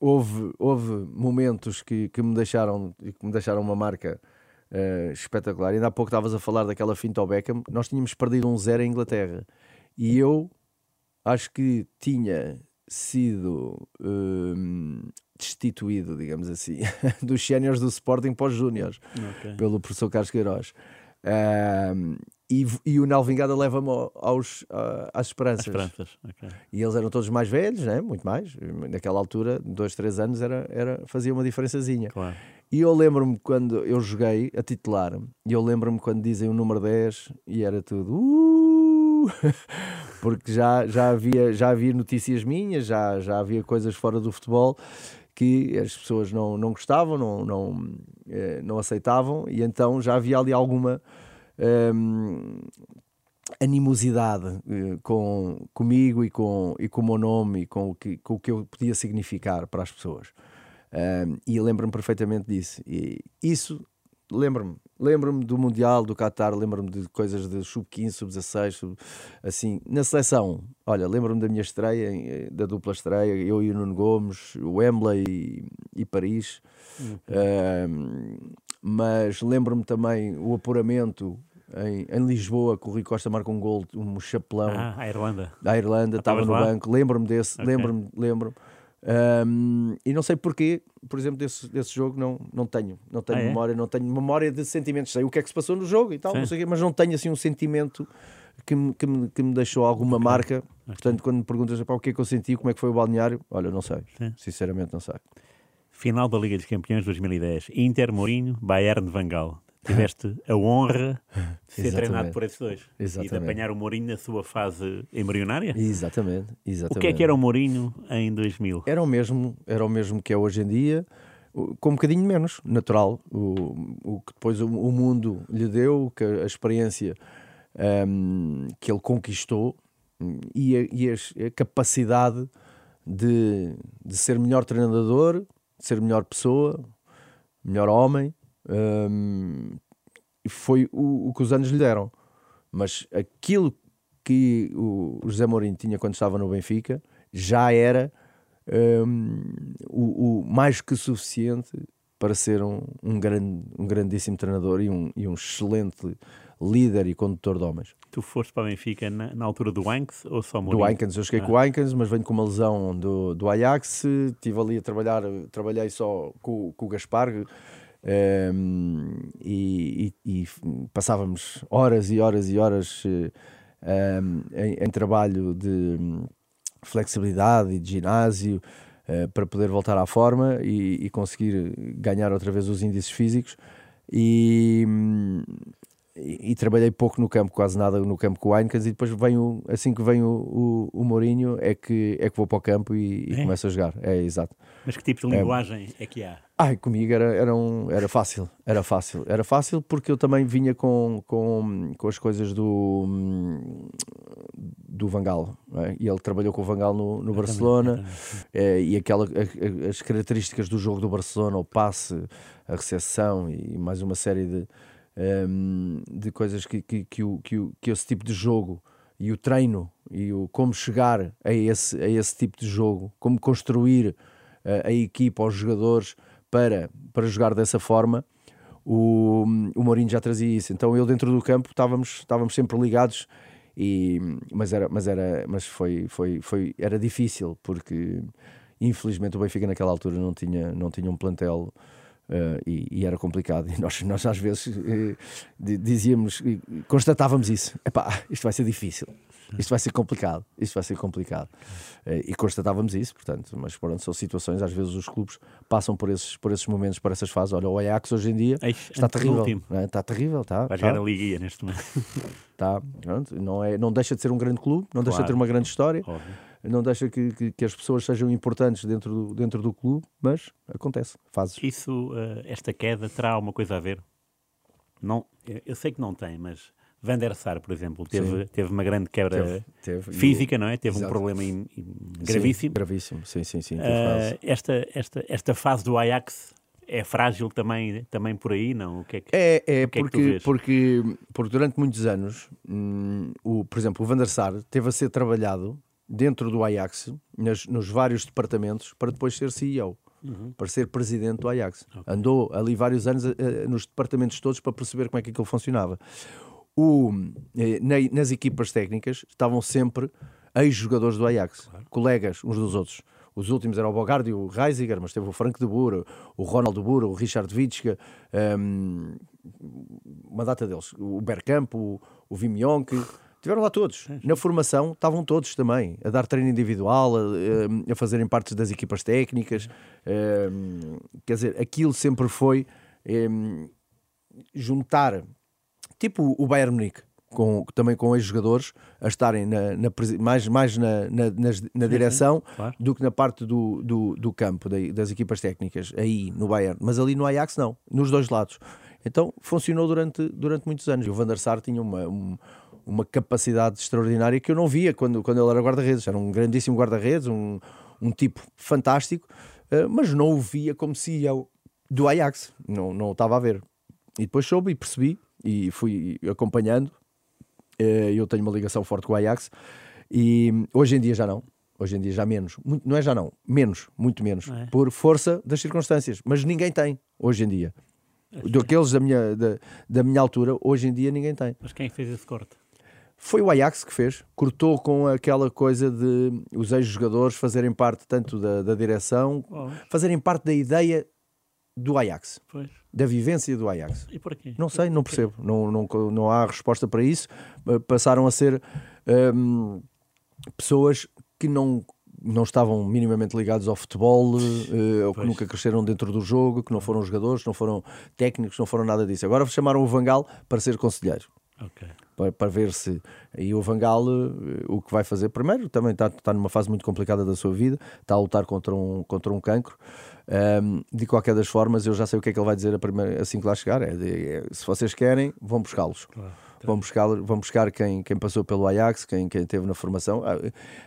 houve, houve momentos que, que, me deixaram, que me deixaram uma marca uh, espetacular. Ainda há pouco estavas a falar daquela finta ao Beckham. Nós tínhamos perdido um zero em Inglaterra e eu acho que tinha sido um, destituído, digamos assim, dos séniores do Sporting para os júniores, okay. pelo professor Carlos Queiroz. Um, e, e o Nalvingada leva-me aos, uh, às esperanças. esperanças. Okay. E eles eram todos mais velhos, né? muito mais. Naquela altura, dois, três anos, era, era, fazia uma diferençazinha. Claro. E eu lembro-me quando eu joguei a titular, e eu lembro-me quando dizem o número 10 e era tudo. Uh! Porque já, já, havia, já havia notícias minhas, já, já havia coisas fora do futebol que as pessoas não, não gostavam, não, não, eh, não aceitavam, e então já havia ali alguma animosidade uh, com, comigo e com, e com o meu nome e com o, que, com o que eu podia significar para as pessoas. Um, e lembro-me perfeitamente disso. E isso lembro-me, lembro-me do Mundial, do Qatar, lembro-me de coisas de sub-15, sub-16, sub, assim, na seleção, olha, lembro-me da minha estreia, eh, da dupla estreia, eu e o Nuno Gomes, o Wembley e, e Paris, uhum. um, mas lembro-me também o apuramento em, em, Lisboa, que o Rui Costa marca um gol, um chapelão. Ah, a Irlanda. A Irlanda, estava no lá? banco, lembro-me desse, okay. lembro-me, lembro-me. Um, e não sei porquê, por exemplo, desse, desse jogo não, não tenho, não tenho ah, é? memória, não tenho memória de sentimentos, sei o que é que se passou no jogo e tal, não sei quê, mas não tenho assim um sentimento que me, que me, que me deixou alguma okay. marca. Okay. Portanto, quando me perguntas para o que é que eu senti, como é que foi o balneário, olha, não sei, Sim. sinceramente não sei. Final da Liga dos Campeões 2010, Inter Mourinho, Bayern Van Gaal tiveste a honra de ser treinado por esses dois exatamente. e de apanhar o Mourinho na sua fase embrionária. Exatamente, exatamente. O que é que era o Mourinho em 2000? Era o mesmo, era o mesmo que é hoje em dia, com um bocadinho menos, natural. O, o que depois o, o mundo lhe deu, que a experiência um, que ele conquistou e a, e a, a capacidade de, de ser melhor treinador, ser melhor pessoa, melhor homem. Um, foi o, o, que os anos lhe deram. Mas aquilo que o, o José Mourinho tinha quando estava no Benfica já era um, o, o, mais que suficiente para ser um, um, grande, um grandíssimo treinador e um, e um excelente líder e condutor de homens. Tu foste para o Benfica na, na altura do Ajax ou só Mourinho? Do Ajax, eu cheguei ah. com o Ajax, mas venho com uma lesão do, do Ajax, estive ali a trabalhar, trabalhei só com, com o Gaspar um, ehm, e, e, e, passávamos horas e horas e horas um, ehm, em, em, trabalho de flexibilidade e de ginásio uh, para poder voltar à forma e, e conseguir ganhar outra vez os índices físicos e, e, e, trabalhei pouco no campo, quase nada no campo com o Heineken, e depois venho, assim que vem o, o, o Mourinho, é que, é que vou para o campo e, e é? começo a jogar. É, exato. Mas que tipo de linguagem é, é que há? Ai, comigo era, era, um, era fácil, era fácil. Era fácil porque eu também vinha com, com, com as coisas do, do Vangal. É? E ele trabalhou com o Vangal no, no Barcelona. É, e aquela, as características do jogo do Barcelona, o passe, a recepção e mais uma série de um, de coisas que, que, que, o, que, o, que esse tipo de jogo e o treino e o como chegar a esse, a esse tipo de jogo, como construir uh, a equipa, os jogadores para, para jogar dessa forma, o, o Mourinho já trazia isso. Então eu dentro do campo estávamos, estávamos sempre ligados, e, mas, era, mas, era, mas foi, foi, foi, era difícil porque infelizmente o Benfica naquela altura não tinha, não tinha um plantel Uh, e, e, era complicado. E nós, nós às vezes uh, dizíamos, constatávamos isso: epá, isto vai ser difícil, isto vai ser complicado, isto vai ser complicado. Uh, e constatávamos isso, portanto, mas pronto, são situações, às vezes os clubes passam por esses, por esses momentos, por essas fases. Olha, o Ajax hoje em dia Eixe, está terrível, é? está terrível, está. Vai jogar a Liguia neste momento. Está, não, é, não deixa de ser um grande clube, não claro. deixa de ter uma grande história. Óbvio não deixa que, que, que, as pessoas sejam importantes dentro do, dentro do clube, mas acontece, fazes. Isso, uh, esta queda, terá alguma coisa a ver? Não, eu sei que não tem, mas Van der Sar, por exemplo, teve, teve uma grande quebra teve, teve. física, não é? Teve Exato. um problema in, in, gravíssimo. Sim, gravíssimo, sim, sim, sim. Uh, esta, esta, esta fase do Ajax é frágil também, também por aí, não? O que é, que, é, é, que porque, é que porque, porque durante muitos anos, hum, o, por exemplo, o Van der Sar teve a ser trabalhado dentro do Ajax, nas, nos vários departamentos, para depois ser CEO. Uhum. Para ser presidente do Ajax. Okay. Andou ali vários anos uh, nos departamentos todos para perceber como é que aquilo funcionava. O, eh, na, nas equipas técnicas estavam sempre ex-jogadores do Ajax, claro. colegas uns dos outros. Os últimos eram o Bogardi e o Reisiger, mas teve o Frank de Boer, o Ronald de Boer, o Richard Witschke, um, uma data deles, o Bergkamp, o, o Vimionk, Tiveram lá todos. Na formação estavam todos também, a dar treino individual, a, a fazerem parte das equipas técnicas. quer dizer, aquilo sempre foi juntar, tipo o Bayern Munique, com, também com ex-jogadores, a estarem na, na, mais, mais na, na, na direção claro. do que na parte do, do, do campo, das equipas técnicas, aí no Bayern. Mas ali no Ajax não, nos dois lados. Então funcionou durante, durante muitos anos. E o Van der Sar tinha uma, um, uma capacidade extraordinária que eu não via quando, quando ele era guarda-redes. Era um grandíssimo guarda-redes, um, um tipo fantástico, uh, mas não o via como CEO do Ajax. Não, não o estava a ver. E depois soube e percebi e fui acompanhando. Uh, eu tenho uma ligação forte com o Ajax e hoje em dia já não. Hoje em dia já menos. Muito, não é já não, menos, muito menos. É. Por força das circunstâncias. Mas ninguém tem hoje em dia. Daqueles da minha, da, da minha altura, hoje em dia ninguém tem. Mas quem fez esse corte? Foi o Ajax que fez, cortou com aquela coisa de os ex-jogadores fazerem parte tanto da, da direção, oh. fazerem parte da ideia do Ajax, pois. da vivência do Ajax. E porquê? Não sei, não percebo, não, não, não há resposta para isso. Eh, passaram a ser um, pessoas que não não estavam minimamente ligados ao futebol, uh, ou que nunca cresceram dentro do jogo, que não foram jogadores, não foram técnicos, não foram nada disso. Agora chamaram o Vangal para ser conselheiro. Okay para, para ver se. E o Vangal, eh, o que vai fazer primeiro, também está, está numa fase muito complicada da sua vida, está a lutar contra um, contra um cancro. Um, de qualquer das formas, eu já sei o que é que ele vai dizer a primeira, assim que lá chegar: é, é se vocês querem, vão buscá-los. Claro. Vão buscar, vão buscar quem, quem passou pelo Ajax, quem, quem teve na formação. Ah,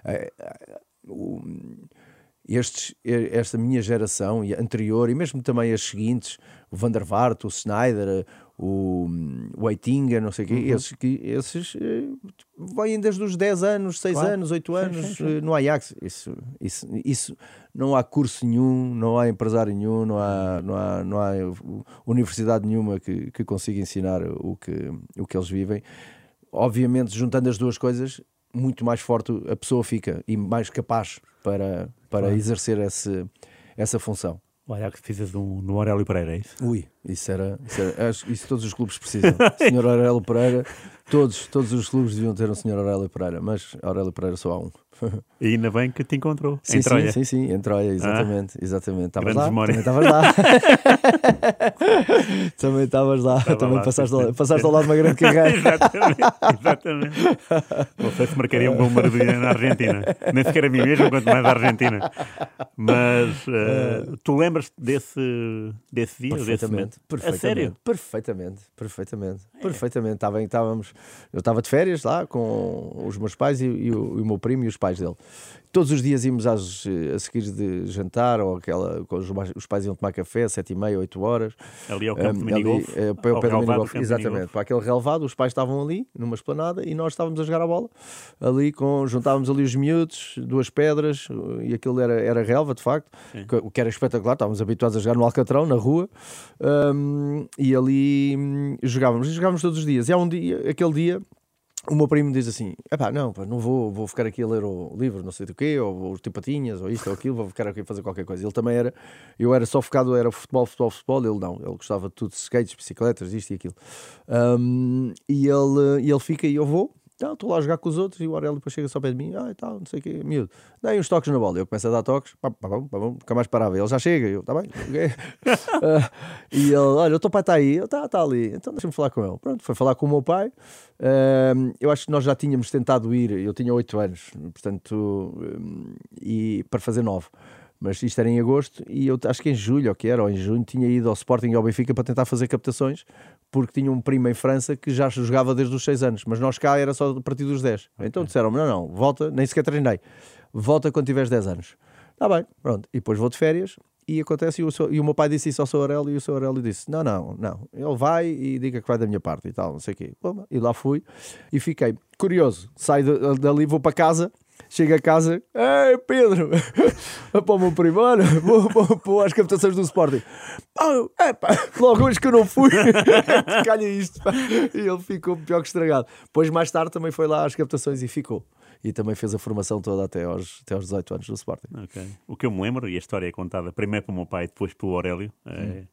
ah, ah, estes, esta minha geração e anterior, e mesmo também as seguintes, o Van der Vaart, o Snyder, o, o não sei o quê, uhum. esses, que, esses uh, vêm desde os 10 anos, 6 claro. anos, 8 anos. Uh, no Ajax. Isso, isso, isso não há curso nenhum, não há empresário nenhum, não há, não há, não há universidade nenhuma que, que consiga ensinar o que, o que eles vivem. Obviamente, juntando as duas coisas, muito mais forte a pessoa fica e mais capaz para, para claro. exercer esse, essa função. Olha, que precisas um, no Aurélio Pereira, é isso? Ui, isso era, isso era. Isso todos os clubes precisam. Senhor Aurélio Pereira, todos, todos os clubes deviam ter um Senhor Aurélio Pereira, mas Aurélio Pereira só há um. E ainda bem que te encontrou. Sim, em Troia. sim, sim, sim, em Troia, exatamente. Ah, exatamente. Estavas lá. Também estavas lá. também estavas lá. Estava também lá, passaste, ao, passaste ao lado de uma grande carreira. exatamente, exatamente. Não sei se marcaria um gol Maradona na Argentina. Nem sequer a mim mesmo, quanto mais a Argentina. Mas uh, tu lembras desse, desse dia? Perfeitamente. Desse perfeitamente. A sério? Perfeitamente. Perfeitamente. É. Perfeitamente. Estava, estávamos, eu estava de férias lá com os meus pais e, e, o, e o meu primo e os pais pais dele. Todos os dias íamos às, eh, a seguir de jantar, ou aquela, os, os pais iam tomar café, sete e meia, oito horas. Ali ao campo um, de minigolf. Ali, uh, para o pé do minigolf, exatamente. Para aquele relevado, os pais estavam ali, numa esplanada, e nós estávamos a jogar a bola. Ali, com, juntávamos ali os miúdos, duas pedras, e aquilo era, era relva, de facto, o que era espetacular. Estávamos habituados a jogar no Alcatrão, na rua, um, e ali hum, jogávamos. E jogávamos todos os dias. E há um dia, aquele dia, o meu primo diz assim: não, pá, não vou, vou ficar aqui a ler o livro, não sei do quê, ou os tipatinhas, ou isto ou aquilo, vou ficar aqui a fazer qualquer coisa. Ele também era, eu era só focado, era futebol, futebol, futebol, ele não, ele gostava de tudo, skates, bicicletas, isto e aquilo. Um, e ele, e ele fica e eu vou, então, estou lá a jogar com os outros e o Aurélio depois chega só perto de mim, ah, tal, não sei o quê, miúdo, dei uns toques na bola. Eu começo a dar toques, pá, pá, pá, pá, nunca mais parava. Ele já chega, eu, tá bem, okay. uh, E ele, olha, o teu pai está aí, está está ali, então deixa-me falar com ele. Pronto, foi falar com o meu pai. Uh, eu acho que nós já tínhamos tentado ir, eu tinha 8 anos, portanto, um, e para fazer 9 mas isto era em agosto e eu acho que em julho, ou que era, ou em junho, tinha ido ao Sporting e ao Benfica para tentar fazer captações, porque tinha um primo em França que já jogava desde os 6 anos, mas nós cá era só a partir dos 10. Okay. Então disseram-me: não, não, volta, nem sequer treinei, volta quando tiveres 10 anos. Está bem, pronto. E depois vou de férias e acontece, e o, seu, e o meu pai disse isso ao seu Aurélio, e o seu Aurélio disse: Não, não, não, ele vai e diga que vai da minha parte e tal, não sei o quê. E lá fui e fiquei curioso. Saio dali, vou para casa Chega a casa, ei Pedro, para o meu olha, vou, vou, vou às captações do Sporting. Oh, epa, logo hoje que eu não fui, calha isto. Pá. E ele ficou pior que estragado. Depois, mais tarde, também foi lá às captações e ficou. E também fez a formação toda até aos, até aos 18 anos do Sporting. Okay. O que eu me lembro, e a história é contada primeiro pelo meu pai, depois pelo Aurélio, hum. é,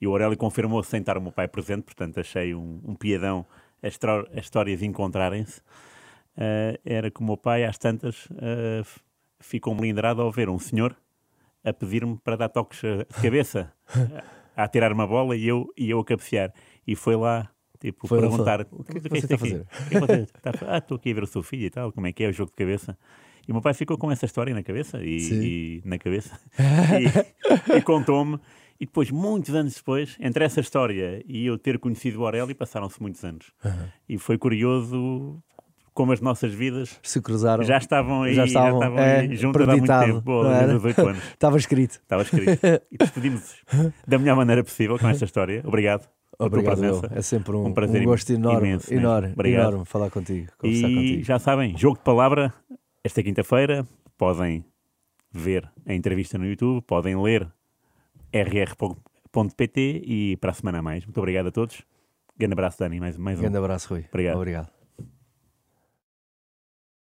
e o Aurélio confirmou sem estar o meu pai presente, portanto achei um, um piadão as, as histórias encontrarem-se era que o meu pai, às tantas, uh, ficou melindrado ao ver um senhor a pedir-me para dar toques de cabeça, a tirar uma bola e eu, e eu a cabecear. E foi lá, tipo, foi perguntar: o que, é que você está a fazer? ah, estou aqui a ver o seu filho e tal, como é que é o jogo de cabeça. E o meu pai ficou com essa história na cabeça e, e na cabeça e, e contou-me. E depois, muitos anos depois, entre essa história e eu ter conhecido o Aurélio, passaram-se muitos anos. Uhum. E foi curioso como as nossas vidas se cruzaram. Já estavam aí, já estavam, já estavam é, aí juntas há muito tempo, boa, desde os 8 anos. Estava escrito. Estava escrito. E despedimos da melhor maneira possível com esta história. Obrigado. Obrigado, É sempre um, um, prazer um gosto enorme, imenso, enorme, enorme falar contigo, conversar e contigo. já sabem, jogo de palavra, esta quinta-feira, podem ver a entrevista no YouTube, podem ler rr.pt e para a semana a mais. Muito obrigado a todos. Grande abraço, Dani, mais, mais um. Grande abraço, Rui. Obrigado. Obrigado.